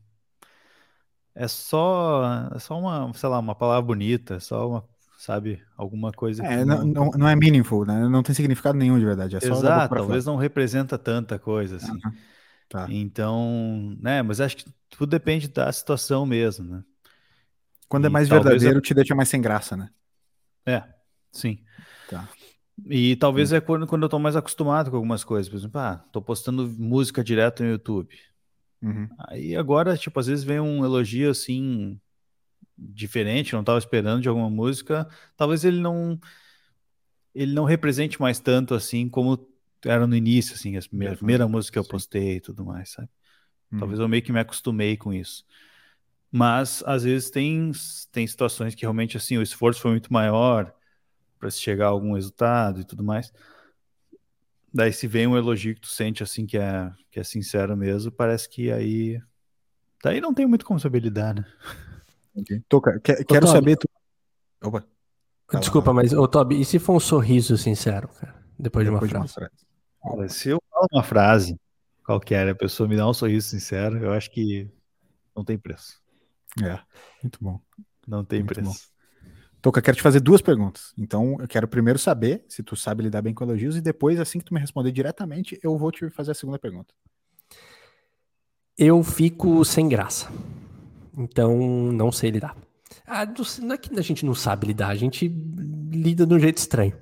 é só, é só uma, sei lá, uma palavra bonita, é só uma sabe? Alguma coisa é, não, não, não, é meaningful, né? Não tem significado nenhum de verdade. É Exato, talvez não representa tanta coisa assim. Uhum. Tá. Então, né? Mas acho que tudo depende da situação mesmo, né? Quando é e é mais verdadeiro, eu... te deixa mais sem graça, né? É, sim. Tá. E talvez é quando, quando eu tô mais acostumado com algumas coisas. Por exemplo, ah, tô postando música direto no YouTube. Uhum. Aí agora, tipo, às vezes vem um elogio assim, diferente, não estava esperando de alguma música, talvez ele não ele não represente mais tanto assim como era no início, assim, a primeira, a primeira música que eu postei e tudo mais, sabe? Hum. Talvez eu meio que me acostumei com isso. Mas às vezes tem tem situações que realmente assim o esforço foi muito maior para se chegar a algum resultado e tudo mais. Daí se vem um elogio que tu sente assim que é que é sincero mesmo, parece que aí daí não tem muito como saber lidar, né? Okay. Toca, que, quero Toby, saber. Tu... Opa. Desculpa, mas, ô Toby, e se for um sorriso sincero, cara? Depois, de uma frase? De uma frase. Olha, se eu falo uma frase qualquer, a pessoa me dá um sorriso sincero, eu acho que não tem preço. É, muito bom. Não tem muito preço. Toca, quero te fazer duas perguntas. Então, eu quero primeiro saber se tu sabe lidar bem com elogios e depois, assim que tu me responder diretamente, eu vou te fazer a segunda pergunta. Eu fico sem graça. Então, não sei lidar. Ah, não é que a gente não sabe lidar, a gente lida de um jeito estranho.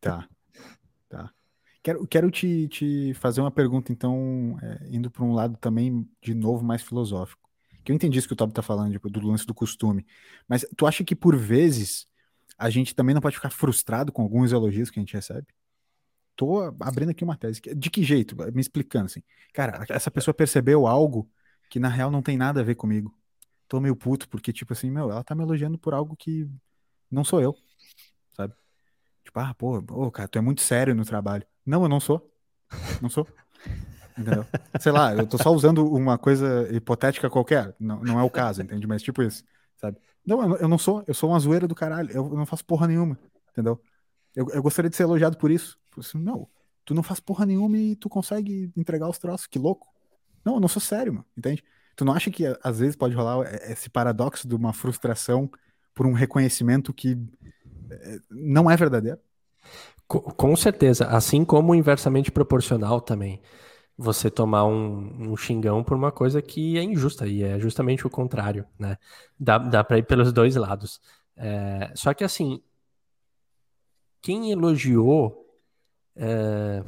Tá. Quero, quero te, te fazer uma pergunta, então, é, indo para um lado também, de novo, mais filosófico. Que eu entendi isso que o Toby tá falando, tipo, do lance do costume. Mas tu acha que, por vezes, a gente também não pode ficar frustrado com alguns elogios que a gente recebe? Tô abrindo aqui uma tese. De que jeito? Me explicando assim. Cara, essa pessoa percebeu algo que na real não tem nada a ver comigo. Tô meio puto, porque, tipo assim, meu, ela tá me elogiando por algo que não sou eu, sabe? Tipo, ah, pô, pô, cara, tu é muito sério no trabalho. Não, eu não sou. Não sou. Entendeu? Sei lá, eu tô só usando uma coisa hipotética qualquer. Não, não é o caso, entende? Mas tipo isso, sabe? Não, eu não sou. Eu sou uma zoeira do caralho. Eu não faço porra nenhuma, entendeu? Eu, eu gostaria de ser elogiado por isso. Assim, não, tu não faz porra nenhuma e tu consegue entregar os troços. Que louco. Não, eu não sou sério, mano. Entende? Tu não acha que às vezes pode rolar esse paradoxo de uma frustração por um reconhecimento que é, não é verdadeiro? Com certeza, assim como inversamente proporcional também. Você tomar um, um, xingão por uma coisa que é injusta, e é justamente o contrário, né? Dá, dá para ir pelos dois lados. É, só que assim, quem elogiou é...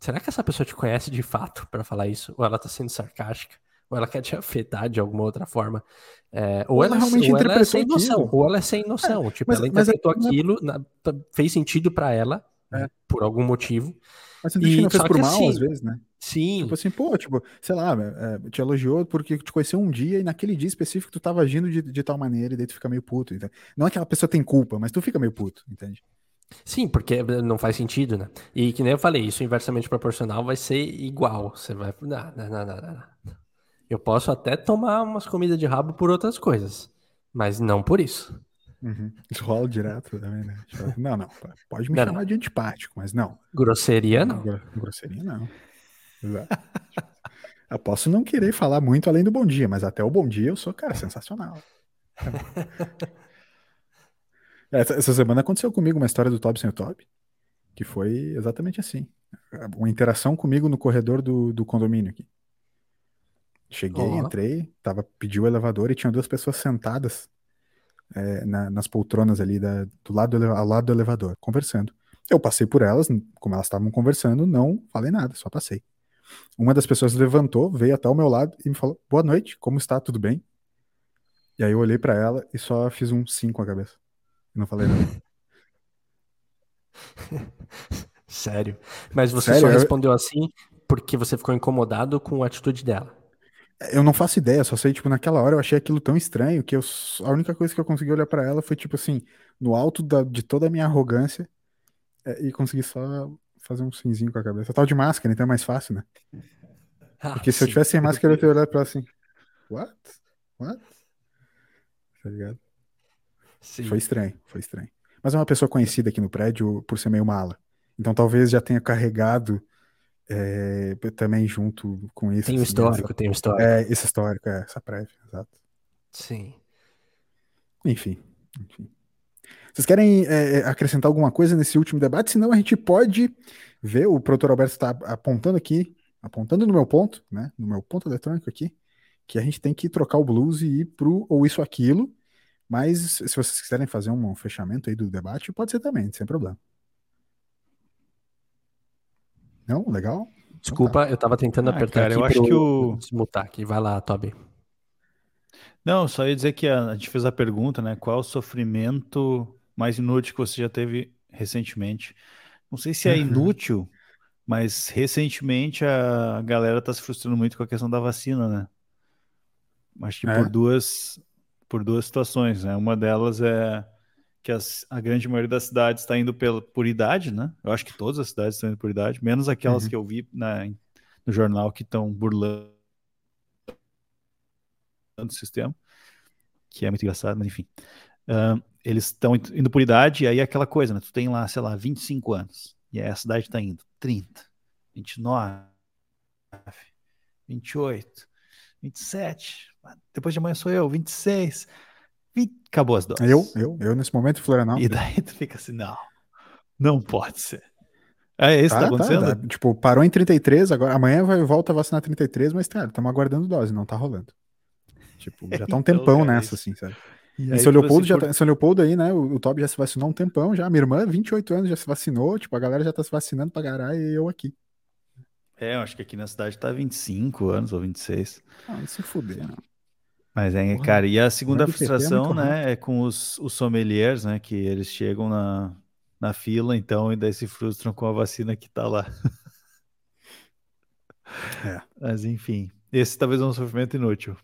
Será que essa pessoa te conhece de fato para falar isso? Ou ela tá sendo sarcástica? Ou ela quer te afetar de alguma outra forma? É... Ou, ou, ela, realmente ou ela é sem noção. Aquilo. Ou ela é sem noção. É, tipo, mas, ela interpretou mas, aquilo, na... fez sentido para ela, é. por algum motivo. Mas você e, não fez por mal, assim, às vezes, né? Sim. Tipo assim, pô, tipo, sei lá, é, te elogiou porque te conheceu um dia e naquele dia específico tu tava agindo de, de tal maneira e daí tu fica meio puto. Então. Não é que a pessoa tem culpa, mas tu fica meio puto, entende? Sim, porque não faz sentido, né? E que nem eu falei, isso inversamente proporcional vai ser igual. Você vai. Não, não, não, não, não. Eu posso até tomar umas comidas de rabo por outras coisas, mas não por isso. Uhum. Isso rola direto também, né? Tipo, não, não. Pode me não, chamar não. de antipático, mas não. Grosseria não. Grosseria não. Exato. eu posso não querer falar muito além do bom dia, mas até o bom dia eu sou, cara, sensacional. Essa, essa, semana aconteceu comigo uma história do Toby sem o Toby, que foi exatamente assim. Uma interação comigo no corredor do, do condomínio aqui. Cheguei, oh. entrei, tava, pedi o elevador e tinha duas pessoas sentadas é, na, nas poltronas ali da, do lado do, ao lado do elevador, conversando. Eu passei por elas, como elas estavam conversando, não falei nada, só passei. Uma das pessoas levantou, veio até o meu lado e me falou: Boa noite, como está? Tudo bem? E aí eu olhei para ela e só fiz um sim com a cabeça. Não falei nada. Sério. Mas você Sério? só respondeu assim porque você ficou incomodado com a atitude dela. Eu não faço ideia, só sei, tipo, naquela hora eu achei aquilo tão estranho que eu, a única coisa que eu consegui olhar para ela foi, tipo assim, no alto da, de toda a minha arrogância é, e consegui só fazer um simzinho com a cabeça. Eu tava de máscara, então é mais fácil, né? Ah, Porque se sim. eu tivesse sem máscara, eu teria olhado pra ela assim, what? What? Tá ligado? Sim. Foi estranho, foi estranho. Mas é uma pessoa conhecida aqui no prédio por ser meio mala. Então talvez já tenha carregado é, também junto com isso. Tem um assim, histórico, essa, tem um histórico. É, esse histórico, é, essa prévia, exato. Sim. Enfim, enfim. Vocês querem é, é, acrescentar alguma coisa nesse último debate? Senão a gente pode ver, o produtor Alberto está apontando aqui, apontando no meu ponto, né, no meu ponto eletrônico aqui, que a gente tem que trocar o blues e ir pro ou isso aquilo, mas se vocês quiserem fazer um fechamento aí do debate, pode ser também, sem problema. Não? Legal? Desculpa, então tá. eu tava tentando ah, apertar cara, aqui eu acho que o... desmutar aqui. Vai lá, Toby. Não, só ia dizer que a, a gente fez a pergunta, né? Qual o sofrimento mais inútil que você já teve recentemente? Não sei se é uhum. inútil, mas recentemente a galera tá se frustrando muito com a questão da vacina, né? Acho que é. por duas por duas situações, né? Uma delas é que as, a grande maioria das cidades está indo pela, por idade, né? Eu acho que todas as cidades estão indo por idade, menos aquelas uhum. que eu vi na, no jornal que estão burlando o sistema, que é muito engraçado, mas enfim. Uh, eles estão indo por idade, e aí é aquela coisa, né? Tu tem lá, sei lá, 25 anos, e aí a cidade está indo 30, 29, 28, 27, depois de amanhã sou eu, 26. E acabou as doses. Eu, eu, eu nesse momento, Florianópolis. E daí tu fica assim, não, não pode ser. É isso que tá, acontecendo? Tá, Tipo, parou em 33, agora amanhã vai volta a vacinar 33, mas cara, estamos aguardando dose, não tá rolando. Tipo, já tá um então, tempão nessa, assim, sabe? E em São Leopoldo, assim, já por... tá, São Leopoldo aí, né? O, o Toby já se vacinou um tempão já. Minha irmã, 28 anos, já se vacinou. Tipo, a galera já tá se vacinando pra caralho e eu aqui. É, eu acho que aqui na cidade tá 25 anos ou 26. Ah, se fuder, não. Mas é, Porra, cara, e a segunda frustração, é né, é com os, os sommeliers, né, que eles chegam na, na fila, então, e daí se frustram com a vacina que tá lá. É. Mas, enfim, esse talvez é um sofrimento inútil.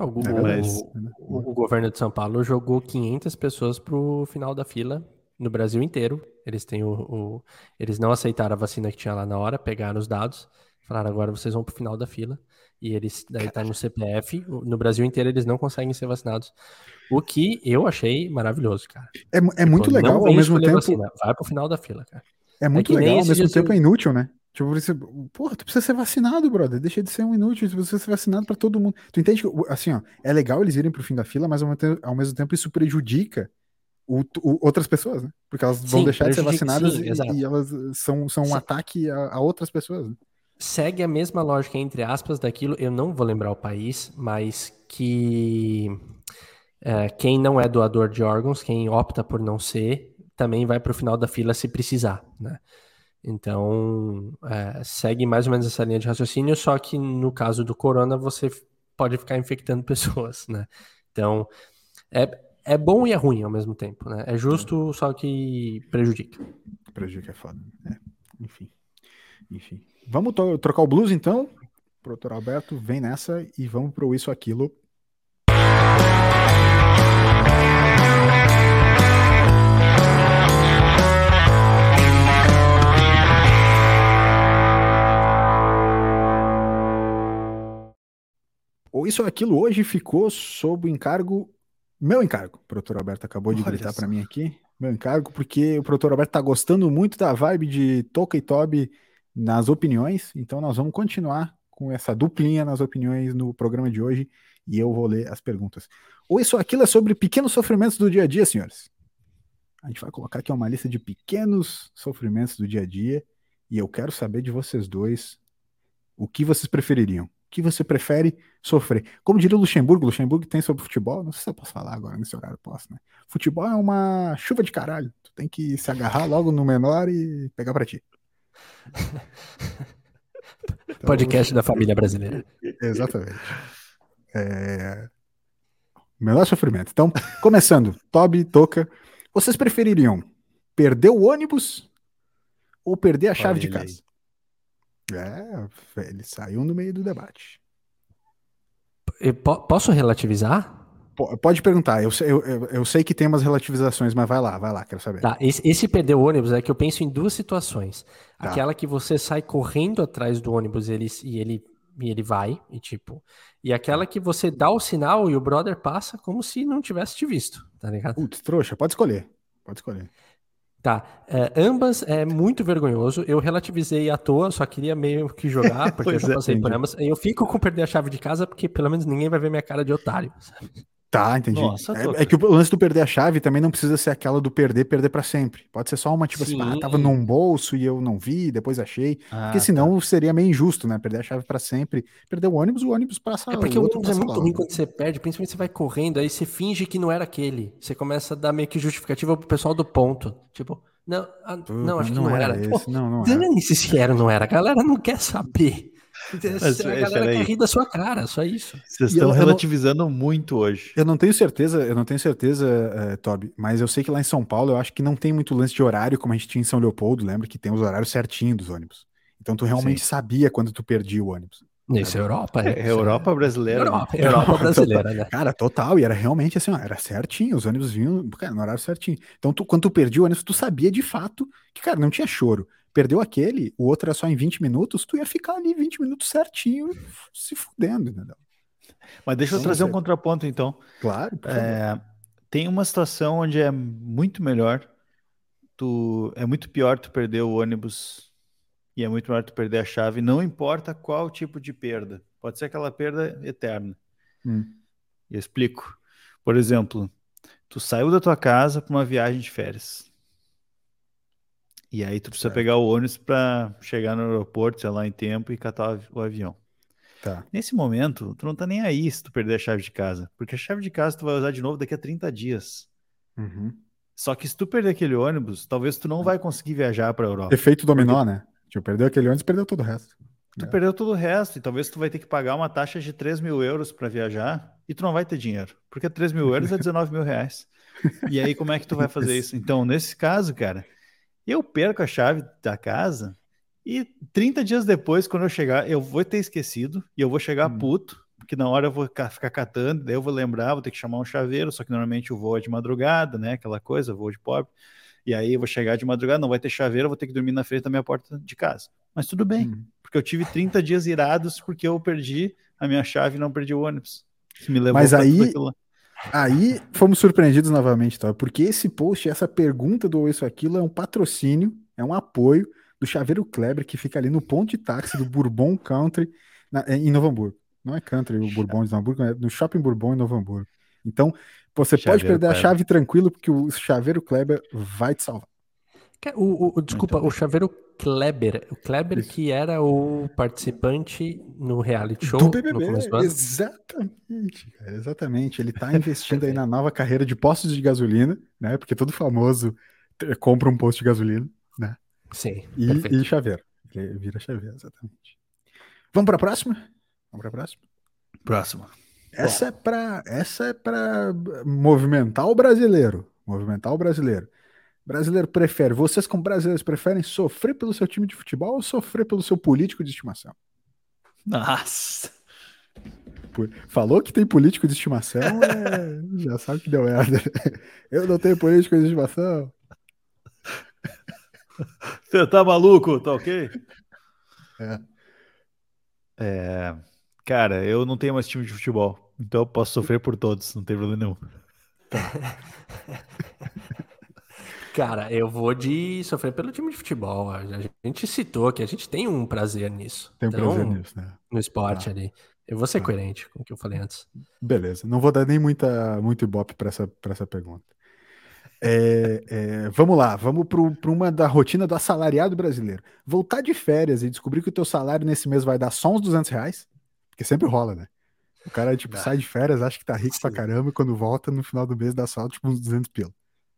O, o, mas... o, o, governo de São Paulo jogou 500 pessoas pro final da fila no Brasil inteiro. Eles têm o, eles não aceitaram a vacina que tinha lá na hora, pegaram os dados, falaram agora vocês vão pro final da fila e eles daí tá no CPF. No Brasil inteiro eles não conseguem ser vacinados. O que eu achei maravilhoso, cara. É, é tipo, muito legal ao mesmo tempo. Vacina, vai pro final da fila, cara. É muito é legal, ao mesmo tempo é inútil, né? Tipo, você, porra, tu precisa ser vacinado, brother. Deixa de ser um inútil, tu precisa ser vacinado para todo mundo. Tu entende que, assim, ó, é legal eles irem pro fim da fila, mas ao mesmo tempo, ao mesmo tempo isso prejudica o, o, outras pessoas, né? Porque elas vão sim, deixar de ser vacinadas sim, e, e, elas são, são um ataque a, a, outras pessoas. Né? Segue a mesma lógica, entre aspas, daquilo, eu não vou lembrar o país, mas que é, quem não é doador de órgãos, quem opta por não ser, também vai para o final da fila se precisar, né? Então, é, segue mais ou menos essa linha de raciocínio, só que no caso do corona, você pode ficar infectando pessoas, né? Então, é, é bom e é ruim ao mesmo tempo, né? É justo, só que prejudica. Prejudica é foda. É. Enfim. Enfim. Vamos trocar o blues então? O doutor Alberto vem nessa e vamos pro Isso Aquilo ou isso aquilo hoje ficou sob o encargo, meu encargo. O produtor Alberto acabou de Olha gritar para mim aqui, meu encargo, porque o produtor Alberto tá gostando muito da vibe de Toca e Toby nas opiniões, então nós vamos continuar com essa duplinha nas opiniões no programa de hoje e eu vou ler as perguntas. Ou isso aquilo é sobre pequenos sofrimentos do dia a dia, senhores. A gente vai colocar aqui uma lista de pequenos sofrimentos do dia a dia e eu quero saber de vocês dois o que vocês prefeririam que você prefere sofrer? Como diria o Luxemburgo, Luxemburgo tem sobre futebol, não sei se eu posso falar agora nesse horário, posso, né? Futebol é uma chuva de caralho, tu tem que se agarrar logo no menor e pegar para ti. Então, Podcast da família brasileira. Exatamente. É... Menor sofrimento. Então, começando, Toby, Toca, vocês prefeririam perder o ônibus ou perder a chave Olha de casa? É, ele saiu no meio do debate. posso relativizar? Pode perguntar, eu, eu, eu, sei que tem umas relativizações, mas vai lá, vai lá, quero saber. Tá, esse, esse perder o ônibus é que eu penso em duas situações. Tá. Aquela que você sai correndo atrás do ônibus ele, e, ele, e ele vai, e tipo. E aquela que você dá o sinal e o brother passa como se não tivesse te visto, tá ligado? Putz, trouxa, pode escolher. Pode escolher. Tá, é, ambas é muito vergonhoso. Eu relativizei à toa, só queria meio que jogar, porque eu já é, passei é, por ambas. Eu fico com perder a chave de casa, porque pelo menos ninguém vai ver minha cara de otário. Sabe? Tá, entendi. Nossa, é, é, que o lance do perder a chave também não precisa ser aquela do perder, perder para sempre. Pode ser só uma tipo Sim. assim, ah, tava num bolso e eu não vi, depois achei. Ah, porque senão tá. seria meio injusto, né? Perder a chave para sempre. Perder o ônibus, o ônibus passa. É porque o, ônibus é muito ruim quando você perde, principalmente você vai correndo, aí você finge que não era aquele. Você começa a dar meio que justificativa pro pessoal do ponto. Tipo, não, a, não, acho que não, não era. era. Pô, não, não Dane-se se era ou não era. A galera não quer saber. Mas, a galera quer rir da sua cara, só isso. Vocês estão eu, relativizando eu não, muito hoje. Eu não tenho certeza, eu não tenho certeza, uh, Toby, mas eu sei que lá em São Paulo eu acho que não tem muito lance de horário, como a gente tinha em São Leopoldo, lembra que tem os horários certinhos dos ônibus. Então tu realmente Sim. sabia quando tu perdia o ônibus. Isso é Europa, é. é Europa brasileira. Europa, né? Europa brasileira, né? Cara, total. E era realmente assim, ó, era certinho. Os ônibus vinham cara, no horário certinho. Então, tu, quando tu perdia o ônibus, tu sabia de fato que, cara, não tinha choro. Perdeu aquele, o outro era só em 20 minutos, tu ia ficar ali 20 minutos certinho, se fudendo, entendeu? Mas deixa eu trazer um contraponto, então. Claro. É, tem uma situação onde é muito melhor, tu é muito pior tu perder o ônibus e é muito melhor tu perder a chave, não importa qual tipo de perda. Pode ser aquela perda eterna. Hum. Eu explico. Por exemplo, tu saiu da tua casa para uma viagem de férias. E aí tu precisa Certo. pegar o ônibus para chegar no aeroporto, sei lá, em tempo e catar o avião. Tá. Nesse momento, tu não tá nem aí se tu perder a chave de casa, porque a chave de casa tu vai usar de novo daqui a 30 dias. Uhum. Só que se tu perder aquele ônibus, talvez tu não vai conseguir viajar para Europa. Efeito dominó, né? Tipo, perdeu aquele ônibus, perdeu todo o resto. Tu É. perdeu todo o resto, e talvez tu vai ter que pagar uma taxa de 3 mil euros para viajar e tu não vai ter dinheiro, porque 3 mil euros é 19 mil reais. E aí, como é que tu vai fazer isso? Então, nesse caso, cara, eu perco a chave da casa e 30 dias depois, quando eu chegar, eu vou ter esquecido e eu vou chegar Hum. puto, porque na hora eu vou ca- ficar catando, daí eu vou lembrar, vou ter que chamar um chaveiro, só que normalmente o voo é de madrugada, né? Aquela coisa, voo de pobre. E aí eu vou chegar de madrugada, não vai ter chaveiro, eu vou ter que dormir na frente da minha porta de casa. Mas tudo bem, Uhum. porque eu tive 30 dias irados porque eu perdi a minha chave e não perdi o ônibus. Que me levou Mas aí-. Aí fomos surpreendidos novamente, tá? Porque esse post, essa pergunta do Ou Isso Aquilo é um patrocínio, é um apoio do Chaveiro Kleber, que fica ali no ponto de táxi do Bourbon Country na- em Novo Hamburgo. Não é country o Bourbon de Novo Hamburgo, é no Shopping Bourbon em Novo Hamburgo. Então, você pode Chaveiro perder a Kleber. chave tranquilo, porque o Chaveiro Kleber vai te salvar. Que- O, o- o- desculpa, o chaveiro Kleber. O Kleber Isso. que era o participante no reality show do no BBB, ano. exatamente, cara, exatamente. Ele tá investindo aí na nova carreira de postos de gasolina, né? Porque todo famoso compra um posto de gasolina, né? Sim, E, perfeito. e chaveiro. Ele vira chaveiro, exatamente. Vamos para a próxima? Vamos para a próxima? Próximo. Essa é para essa é para movimentar o brasileiro, movimentar o brasileiro. Brasileiro prefere, vocês como brasileiros preferem sofrer pelo seu time de futebol ou sofrer pelo seu político de estimação? Nossa. Falou que tem político de estimação, é, já sabe que deu merda. Eu não tenho político de estimação. Você tá maluco, tá ok? É. É, Cara, eu não tenho mais time de futebol, então eu posso sofrer por todos, não tem problema nenhum. Cara, eu vou de sofrer pelo time de futebol. A gente citou que a gente tem um prazer nisso. Tem um Então, prazer nisso, né? No esporte Tá. ali. Eu vou ser Tá. coerente com o que eu falei antes. Beleza, não vou dar nem muita, muito ibope para essa, pra essa pergunta. É, é, vamos lá, vamos para uma da rotina do assalariado brasileiro. Voltar de férias e descobrir que o teu salário nesse mês vai dar só uns 200 reais, porque sempre rola, né? O cara, tipo, sai de férias, acha que tá rico pra Sim. caramba, e quando volta, no final do mês dá só, tipo, uns 200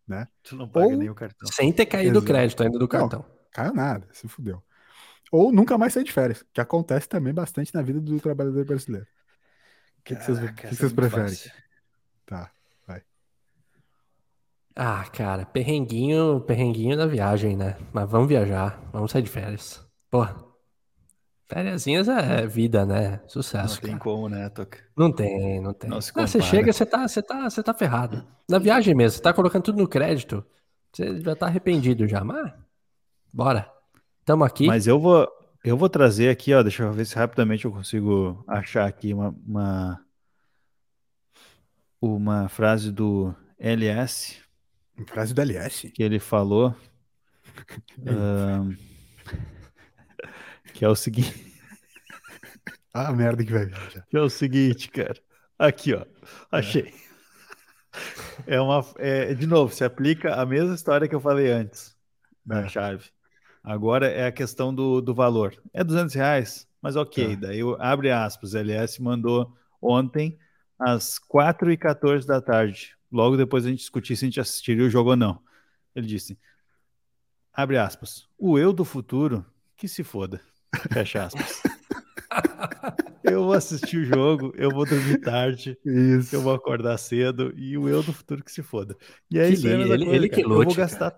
pila. Tu não paga Ou- nem o cartão. Sem ter caído o crédito ainda do cartão. Caiu nada, se fudeu. Ou nunca mais sair de férias, que acontece também bastante na vida do trabalhador brasileiro. O que, que vocês, que é vocês muito preferem? fácil. Tá. Ah, cara, perrenguinho, perrenguinho da viagem, né? Mas vamos viajar, vamos sair de férias. Porra, fériasinhas é vida, né? Não Sucesso, tem cara. como, né, Toca? Não tem, não tem. Não se Ah, você chega, você tá, você tá, você tá ferrado. Na viagem mesmo, você tá colocando tudo no crédito. Você já tá arrependido já, mas bora. Tamo aqui. Mas eu vou, eu vou trazer aqui, ó, deixa eu ver se rapidamente eu consigo achar aqui uma, uma, uma frase do LS Frase do LS. que ele falou, ahn, que é o seguinte, Ah, merda que vai vir já. que é o seguinte, cara. Aqui, ó, achei. É uma, é, de novo, se aplica a mesma história que eu falei antes da É. chave. Agora é a questão do, do valor. É 200 reais, mas ok. Tá. Daí eu- abre aspas. LS mandou ontem às 4h14 da tarde. Logo depois a gente discutir se a gente assistiria o jogo ou não. Ele disse: abre aspas. O eu do futuro que se foda. Fecha aspas. eu vou assistir o jogo, eu vou dormir tarde, Isso. eu vou acordar cedo e o eu do futuro que se foda. E é Que aí, mesma ele- coisa, ele que cara. Eu vou lute, gastar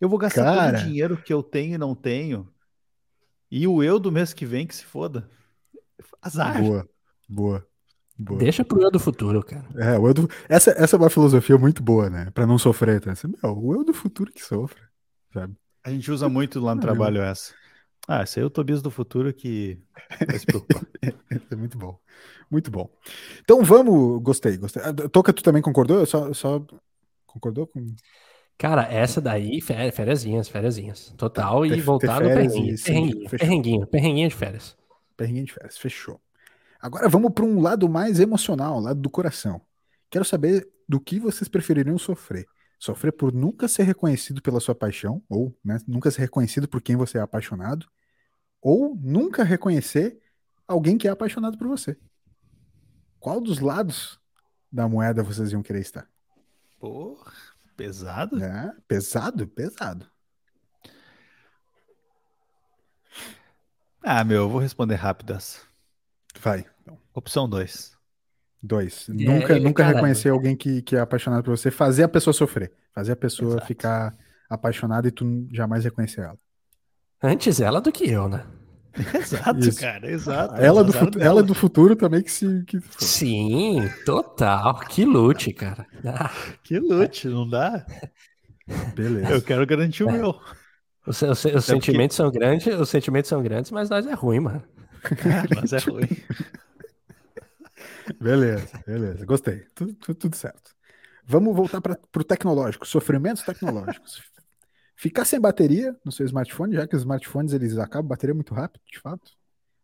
eu vou gastar Cara. todo o dinheiro que eu tenho e não tenho. E o eu do mês que vem que se foda. Azar. Boa, boa, boa. Deixa pro eu do futuro, cara. É, o eu do... essa, essa é uma filosofia muito boa, né? Pra não sofrer. Tá? Assim, Meu, o eu do futuro que sofre, sabe? A gente usa muito lá no trabalho essa. Ah, esse aí é o Tobias do futuro que vai se preocupar. É muito bom, muito bom. Então vamos, gostei, gostei. Ah, Toca, tu também concordou? Eu Só, só concordou com... Cara, essa daí, fé- fériasinhas, fériasinhas. Total, Ter- e voltar no férias perrenguinho. sim, Perrenguinho, fechou. perrenguinho, perrenguinho de férias. Perrenguinho de férias, fechou. Agora vamos para um lado mais emocional, lado do coração. Quero saber do que vocês prefeririam sofrer. Sofrer por nunca ser reconhecido pela sua paixão, ou né, nunca ser reconhecido por quem você é apaixonado, ou nunca reconhecer alguém que é apaixonado por você. Qual dos lados da moeda vocês iam querer estar? Porra, pesado? É, pesado, pesado. Ah, meu, eu vou responder rápido essa. Vai. Então. Opção 2. Dois. É, nunca nunca cara, reconhecer alguém que, que é apaixonado por você, fazer a pessoa sofrer. Fazer a pessoa Exato. ficar apaixonada e tu jamais reconhecer ela. Antes ela do que eu, né? Exato, Isso. cara, exato. Ela, do futuro, ela do futuro também que se. Que... Sim, total. Que lute, cara. Ah. Que lute, não dá? Beleza. Eu quero garantir o é. meu. Os, os, os é sentimentos porque... são grandes, os sentimentos são grandes, mas nós é ruim, mano. nós é ruim. Beleza, beleza. Gostei. Tudo, tudo, tudo certo. Vamos voltar para o tecnológico. Sofrimentos tecnológicos. Ficar sem bateria no seu smartphone, já que os smartphones eles acabam a bateria muito rápido, de fato.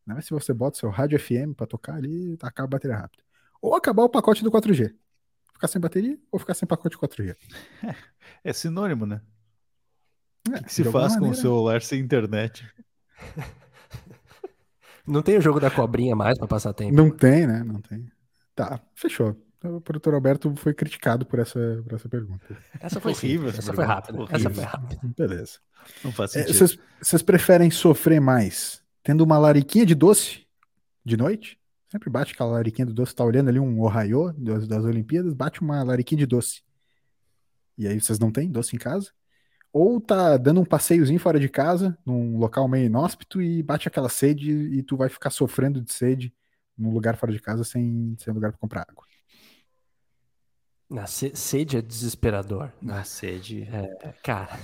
Né? Se você bota seu rádio FM para tocar ali, acaba a bateria rápido. Ou acabar o pacote do 4G. Ficar sem bateria ou ficar sem pacote 4G. É, sinônimo, né? É, o que se faz com o celular sem internet? Não tem o jogo da cobrinha mais para passar tempo. Não tem, né? Não tem. Tá, fechou. O produtor Alberto foi criticado por essa, por essa pergunta. Essa foi horrível. Essa, essa foi rápida. Essa foi rápida. Beleza. Não faz é, sentido. Vocês é, preferem sofrer mais tendo uma lariquinha de doce de noite? Sempre bate aquela lariquinha do doce, tá olhando ali um Ohio das, das Olimpíadas, bate uma lariquinha de doce. E aí vocês não têm doce em casa? ou tá dando um passeiozinho fora de casa, num local meio inóspito, e bate aquela sede e tu vai ficar sofrendo de sede num lugar fora de casa sem, sem lugar para comprar água. Na sede é desesperador. Na sede. É, cara,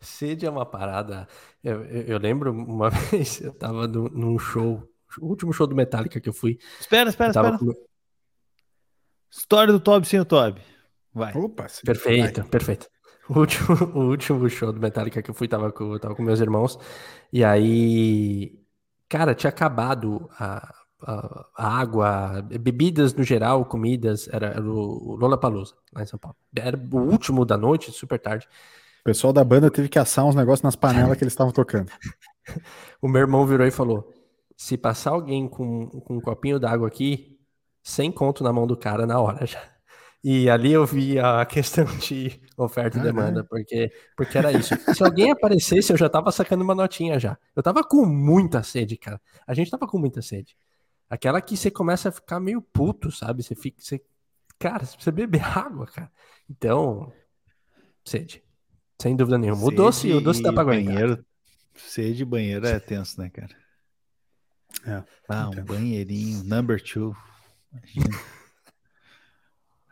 sede é uma parada. Eu, eu, eu, lembro uma vez, eu tava no, num show, o último show do Metallica que eu fui. Espera, espera, espera. Com... História do Toby sem o Toby. Vai. Opa, perfeito, vai. perfeito. O último, o último show do Metallica que eu fui, tava com, tava com meus irmãos. E aí, cara, tinha acabado a, a, a água, bebidas no geral, comidas. Era, era o Lollapalooza, lá em São Paulo. Era o último da noite, super tarde. O pessoal da banda teve que assar uns negócios nas panelas que eles estavam tocando. o meu irmão virou e falou: se passar alguém com, com um copinho d'água aqui, sem conto na mão do cara na hora já. E ali eu vi a questão de oferta e demanda, porque, porque era isso. Se alguém aparecesse, eu já tava sacando uma notinha já. Eu tava com muita sede, cara. A gente tava com muita sede. Aquela que você começa a ficar meio puto, sabe? Você fica. Você... Cara, você precisa beber água, cara. Então, sede. Sem dúvida nenhuma. Sede o doce, o doce dá pra aguentar. Banheiro, sede e banheiro é tenso, né, cara? É, ah, um banheirinho, number two. Imagina.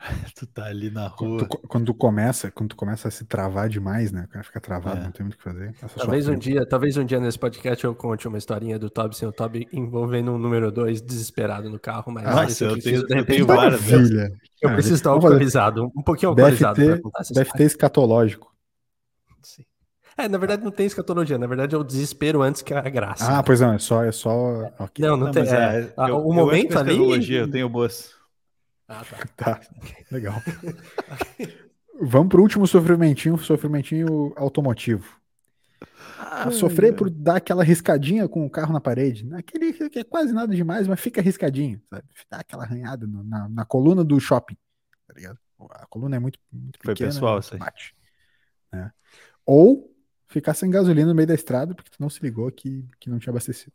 tu tá ali na rua. Quando tu, quando tu, começa, quando tu começa a se travar demais, né? O cara fica travado, é. não tem muito o que fazer. talvez um dia, talvez um dia nesse podcast eu conte uma historinha do Toby sem o Toby envolvendo um número 2 desesperado no carro, mas Nossa, eu, preciso, tenho, eu tenho várias. Eu ah, preciso estar alcoolizado, um pouquinho alcoolizado deve ter, Deve ter escatológico. Sim. É, na verdade não tem escatologia, na verdade é o desespero antes que a graça. Ah, pois não, é só. É só... Okay. Não, não, não tem. É, é, eu, o momento ali. Eu tenho boas. Ah, tá. tá. Legal. Vamos para o último sofrimentinho, sofrimentinho automotivo. Ah, sofrer por dar aquela riscadinha com o carro na parede. Aquele que é quase nada demais, mas fica riscadinho, sabe? Dá aquela arranhada na, na coluna do shopping, tá ligado? A coluna é muito, muito pequena. Foi pessoal isso aí. Bate, né? Ou ficar sem gasolina no meio da estrada porque tu não se ligou que, que não tinha abastecido.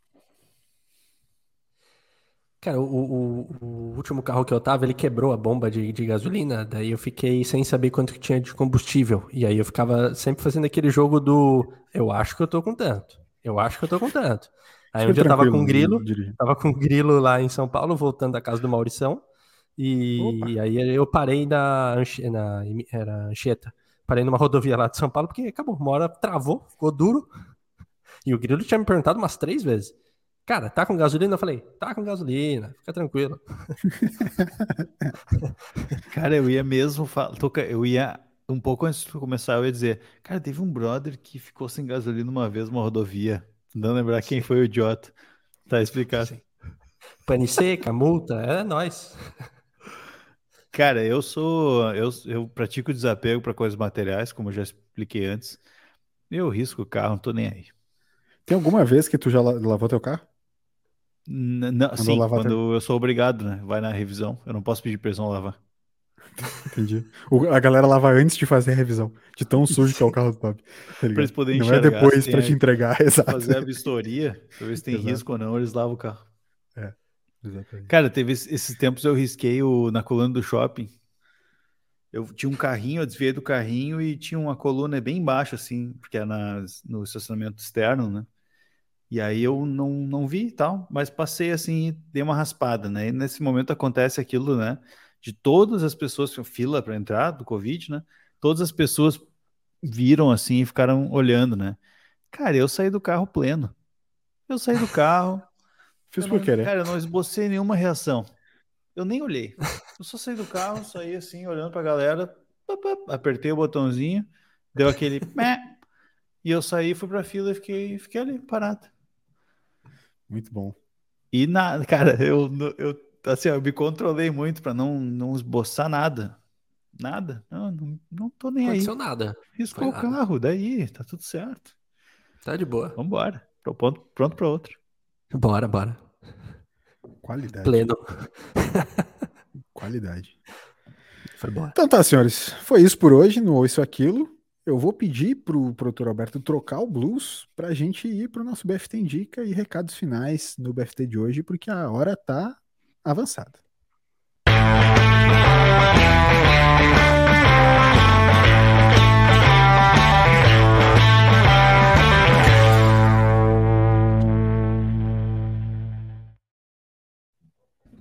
Cara, o, o, o, último carro que eu tava, ele quebrou a bomba de, de gasolina, daí eu fiquei sem saber quanto que tinha de combustível. E aí eu ficava sempre fazendo aquele jogo do eu acho que eu tô com tanto. Eu acho que eu tô com tanto. Aí um dia eu tava com um grilo, tava com um grilo lá em São Paulo, voltando da casa do Maurição. E, e aí eu parei na, na era Anchieta. Parei numa rodovia lá de São Paulo, porque acabou, uma hora travou, ficou duro. E o grilo tinha me perguntado umas três vezes. Cara, tá com gasolina? Eu falei, tá com gasolina, fica tranquilo. cara, eu ia mesmo falar, eu ia um pouco antes de começar, eu ia dizer, cara, teve um brother que ficou sem gasolina uma vez numa rodovia. Não lembrar quem foi o idiota. Tá explicado. Sim. Pane seca, multa, é nós. Cara, eu sou. Eu, eu pratico desapego para coisas materiais, como eu já expliquei antes. Eu risco o carro, não tô nem aí. Tem alguma vez que tu já lavou teu carro? N não, sim, quando eu sou obrigado, né? Vai na revisão. Eu não posso pedir pra eles não lavar. Entendi. O, a galera lava antes de fazer a revisão, de tão sujo que é o carro do Top. Tá pra eles poderem Não é depois pra te entregar, exato. Fazer a vistoria, pra ver se tem exato. risco ou não, eles lavam o carro. É, exatamente. Cara, teve esses tempos eu risquei o, na coluna do shopping. Eu tinha um carrinho, eu desviei do carrinho e tinha uma coluna bem embaixo, assim, porque é na, no estacionamento externo, né? E aí eu não, não vi e tal, mas passei assim e dei uma raspada, né? E nesse momento acontece aquilo, né? De todas as pessoas, fila para entrar do Covid, né? Todas as pessoas viram assim e ficaram olhando, né? Cara, eu saí do carro pleno. Eu saí do carro. Fiz por querer. Cara, eu não esbocei nenhuma reação. Eu nem olhei. Eu só saí do carro, saí assim, olhando pra galera, apertei o botãozinho, deu aquele e eu saí, fui pra fila e fiquei, fiquei ali, parado. Muito bom. E nada, cara, eu, eu, assim, eu me controlei muito para não, não esboçar nada. Nada. Não, não, não tô nem Aconteceu aí. nada. Riscou o carro, daí, tá tudo certo. Tá de boa. Vambora. Pronto, pronto para outro. Bora, bora. Qualidade. Pleno. Qualidade. Foi boa. Então tá, senhores. Foi isso por hoje no Isso Aquilo eu vou pedir pro produtor Alberto trocar o blues para a gente ir pro nosso BFT Indica e recados finais no BFT de hoje, porque a hora tá avançada.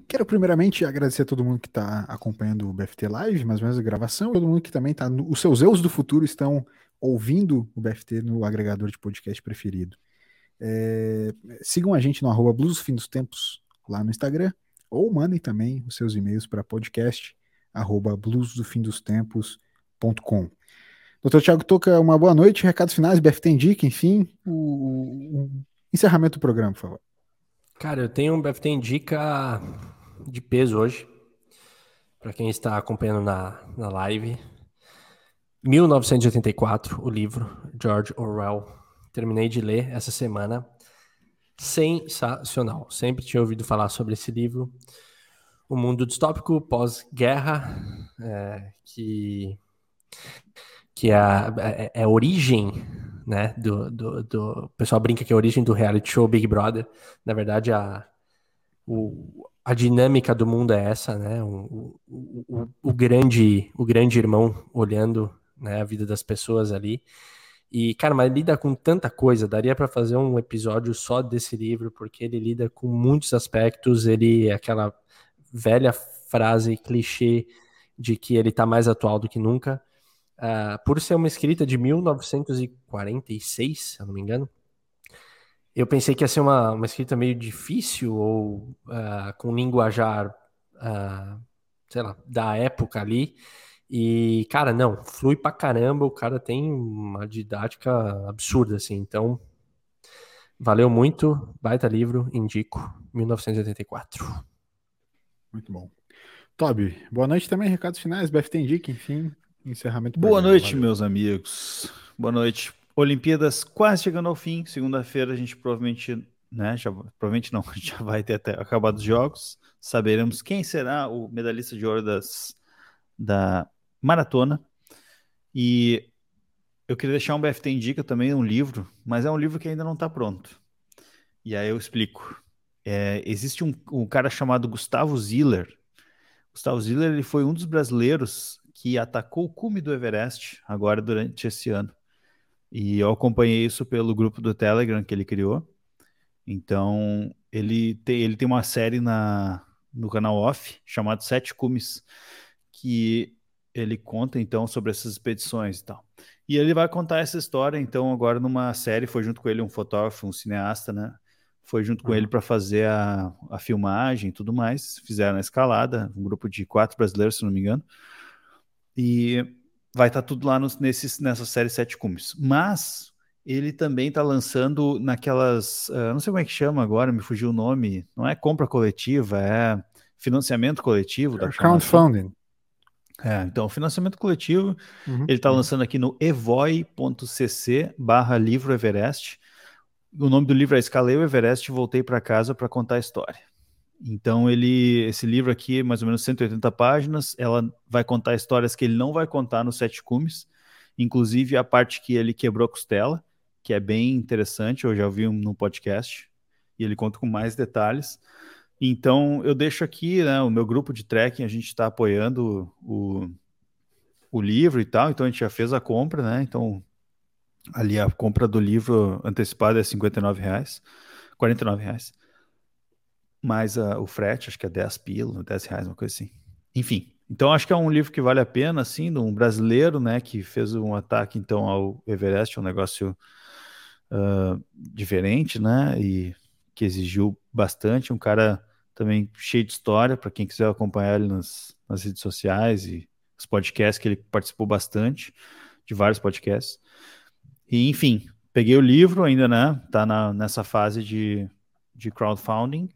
Quero primeiramente agradecer a todo mundo que está acompanhando o BFT Live, mais ou menos a gravação, todo mundo que também está. Os seus eus do futuro estão ouvindo o BFT no agregador de podcast preferido. É, sigam a gente no arroba Blues Fim dos Tempos lá no Instagram, ou mandem também os seus e-mails para podcast arroba bluesdofimdostempos.com. Doutor Tiago Toca, uma boa noite, recados finais, BFT Indica, enfim, o, o encerramento do programa, por favor. Cara, eu tenho um BFT Indica de peso hoje. Para quem está acompanhando na, na live. 1984, o livro, George Orwell. Terminei de ler essa semana. Sensacional. Sempre tinha ouvido falar sobre esse livro. O mundo distópico pós-guerra, é, que, que é é, é a origem né? Do, do, do, o pessoal brinca que é a origem do reality show Big Brother. Na verdade, a, o, a dinâmica do mundo é essa, né? O, o, o, grande, o grande irmão olhando né, a vida das pessoas ali. E, cara, mas lida com tanta coisa, daria para fazer um episódio só desse livro, porque ele lida com muitos aspectos, ele é aquela velha frase clichê de que ele tá mais atual do que nunca. Uh, por ser uma escrita de 1946, se eu não me engano, eu pensei que ia ser uma, uma escrita meio difícil ou uh, com linguajar, uh, sei lá, da época ali. E, cara, não, flui pra caramba. O cara tem uma didática absurda, assim. Então, valeu muito. Baita livro, indico. 1984. Muito bom. Toby, boa noite também. Recados finais, BFT Indica, enfim, encerramento. Boa noite, valeu. meus amigos. Boa noite. Olimpíadas quase chegando ao fim. Segunda-feira a gente provavelmente, né, já, provavelmente não, já vai ter até acabado os jogos. Saberemos quem será o medalhista de ouro das, da maratona. E eu queria deixar um BFT Indica também, um livro, mas é um livro que ainda não está pronto. E aí eu explico. É, existe um, um, cara chamado Gustavo Ziller. Gustavo Ziller ele foi um dos brasileiros que atacou o cume do Everest agora durante esse ano. E eu acompanhei isso pelo grupo do Telegram que ele criou. Então, ele tem, ele tem uma série na, no canal Off chamado Sete Cumes, que ele conta então sobre essas expedições e tal. E ele vai contar essa história então agora numa série, foi junto com ele um fotógrafo, um cineasta, né? Foi junto com uhum. ele para fazer a, a filmagem e tudo mais. Fizeram a escalada, um grupo de quatro brasileiros, se não me engano. E vai estar tá tudo lá nos, nesses, nessa série Sete Cumes. Mas ele também está lançando naquelas. Uh, não sei como é que chama agora, me fugiu o nome. Não é compra coletiva, é financiamento coletivo. Da crowdfunding. É, então, financiamento coletivo, uhum, ele está lançando aqui no evoi.cc barra livro Everest. O nome do livro é Escalei o Everest e voltei para casa para contar a história. Então, ele, esse livro aqui, mais ou menos 180 páginas, ela vai contar histórias que ele não vai contar nos Sete Cumes, inclusive a parte que ele quebrou a costela, que é bem interessante, eu já ouvi um, no podcast, e ele conta com mais detalhes. Então, eu deixo aqui, né, o meu grupo de trekking, a gente está apoiando o, o livro e tal, então a gente já fez a compra, né? Então, ali a compra do livro antecipada é R$ reais, R$ reais. Mais o frete, acho que é 10 pila, 10 reais, uma coisa assim. Enfim, então acho que é um livro que vale a pena, assim, de um brasileiro, né, que fez um ataque, então, ao Everest, um negócio uh, diferente, né, e que exigiu bastante, um cara também cheio de história, para quem quiser acompanhar ele nas, nas redes sociais e os podcasts que ele participou bastante, de vários podcasts. E, enfim, peguei o livro ainda, né? Tá na, nessa fase de, de crowdfunding.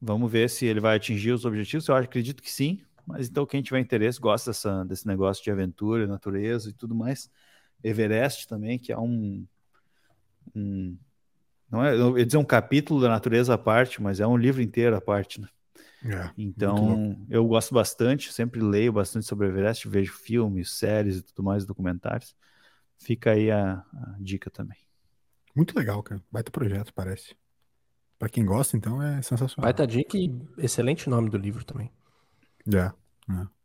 Vamos ver se ele vai atingir os objetivos. Eu acredito que sim. Mas então, quem tiver interesse, gosta dessa, desse negócio de aventura, natureza e tudo mais. Everest também, que é um, um não é, eu ia dizer um capítulo da natureza à parte, mas é um livro inteiro à parte, né? É, então, eu gosto bastante, sempre leio bastante sobre Everest, vejo filmes, séries e tudo mais, documentários. Fica aí a, a dica também. Muito legal, cara. Baita projeto, parece. Para quem gosta, então, é sensacional. Baita dica e excelente nome do livro também. É, é.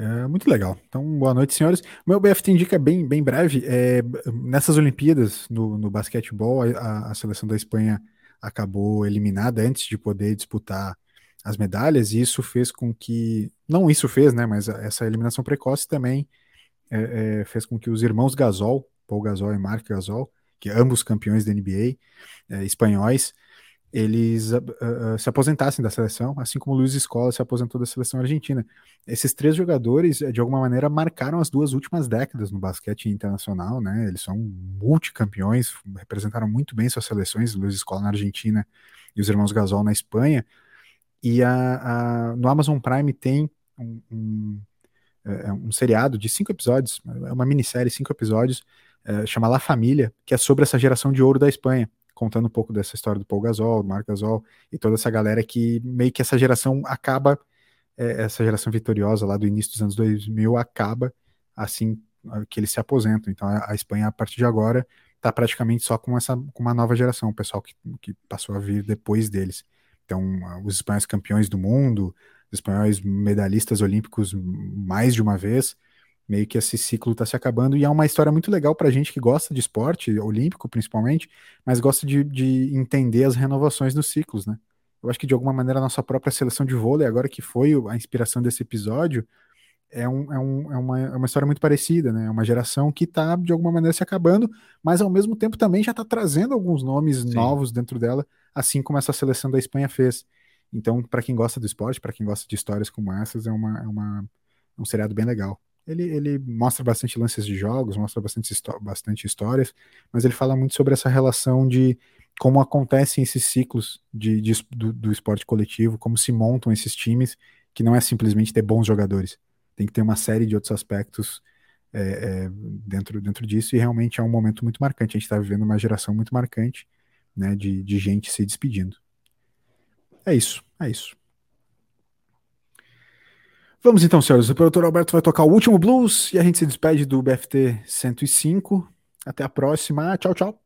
É muito legal. Então, boa noite, senhores. O meu BFT indica bem, bem breve. É, nessas Olimpíadas, no, no basquetebol, a, a, seleção da Espanha acabou eliminada antes de poder disputar as medalhas, e isso fez com que. Não isso fez, né? Mas essa eliminação precoce também é, é, fez com que os irmãos Gasol, Paul Gasol e Mark Gasol, que ambos campeões da NBA, é, espanhóis, eles uh, se aposentassem da seleção, assim como Luiz Escola se aposentou da seleção argentina. Esses três jogadores, de alguma maneira, marcaram as duas últimas décadas no basquete internacional, né? Eles são multicampeões, representaram muito bem suas seleções, Luiz Escola na Argentina e os irmãos Gasol na Espanha. E a, a no Amazon Prime tem um, um, é, um, seriado de cinco episódios, é uma minissérie, cinco episódios, é, chama La Família, que é sobre essa geração de ouro da Espanha contando um pouco dessa história do Paul Gasol, do Marc Gasol e toda essa galera que meio que essa geração acaba, é, essa geração vitoriosa lá do início dos anos 2000 acaba assim que eles se aposentam. Então a, a Espanha, a partir de agora, está praticamente só com, essa, com uma nova geração, o pessoal que, que passou a vir depois deles. Então, os espanhóis campeões do mundo, os espanhóis medalhistas olímpicos mais de uma vez, meio que esse ciclo está se acabando e é uma história muito legal para gente que gosta de esporte, olímpico principalmente, mas gosta de, de entender as renovações nos ciclos, né? Eu acho que de alguma maneira a nossa própria seleção de vôlei, agora que foi a inspiração desse episódio, é, um, é, um, é, uma, é uma história muito parecida, né? É uma geração que está de alguma maneira se acabando, mas ao mesmo tempo também já está trazendo alguns nomes Sim. novos dentro dela, assim como essa seleção da Espanha fez. Então, para quem gosta do esporte, para quem gosta de histórias como essas, é, uma, é, uma, é um seriado bem legal ele, ele mostra bastante lances de jogos, mostra bastante, bastante histórias, mas ele fala muito sobre essa relação de como acontecem esses ciclos de, de do, do, esporte coletivo, como se montam esses times, que não é simplesmente ter bons jogadores, tem que ter uma série de outros aspectos é, é, dentro, dentro disso, e realmente é um momento muito marcante. A gente está vivendo uma geração muito marcante né, de, de gente se despedindo. É isso, é isso. Vamos então, senhores. O produtor Alberto vai tocar o último blues e a gente se despede do BFT 105. Até a próxima. Tchau, tchau.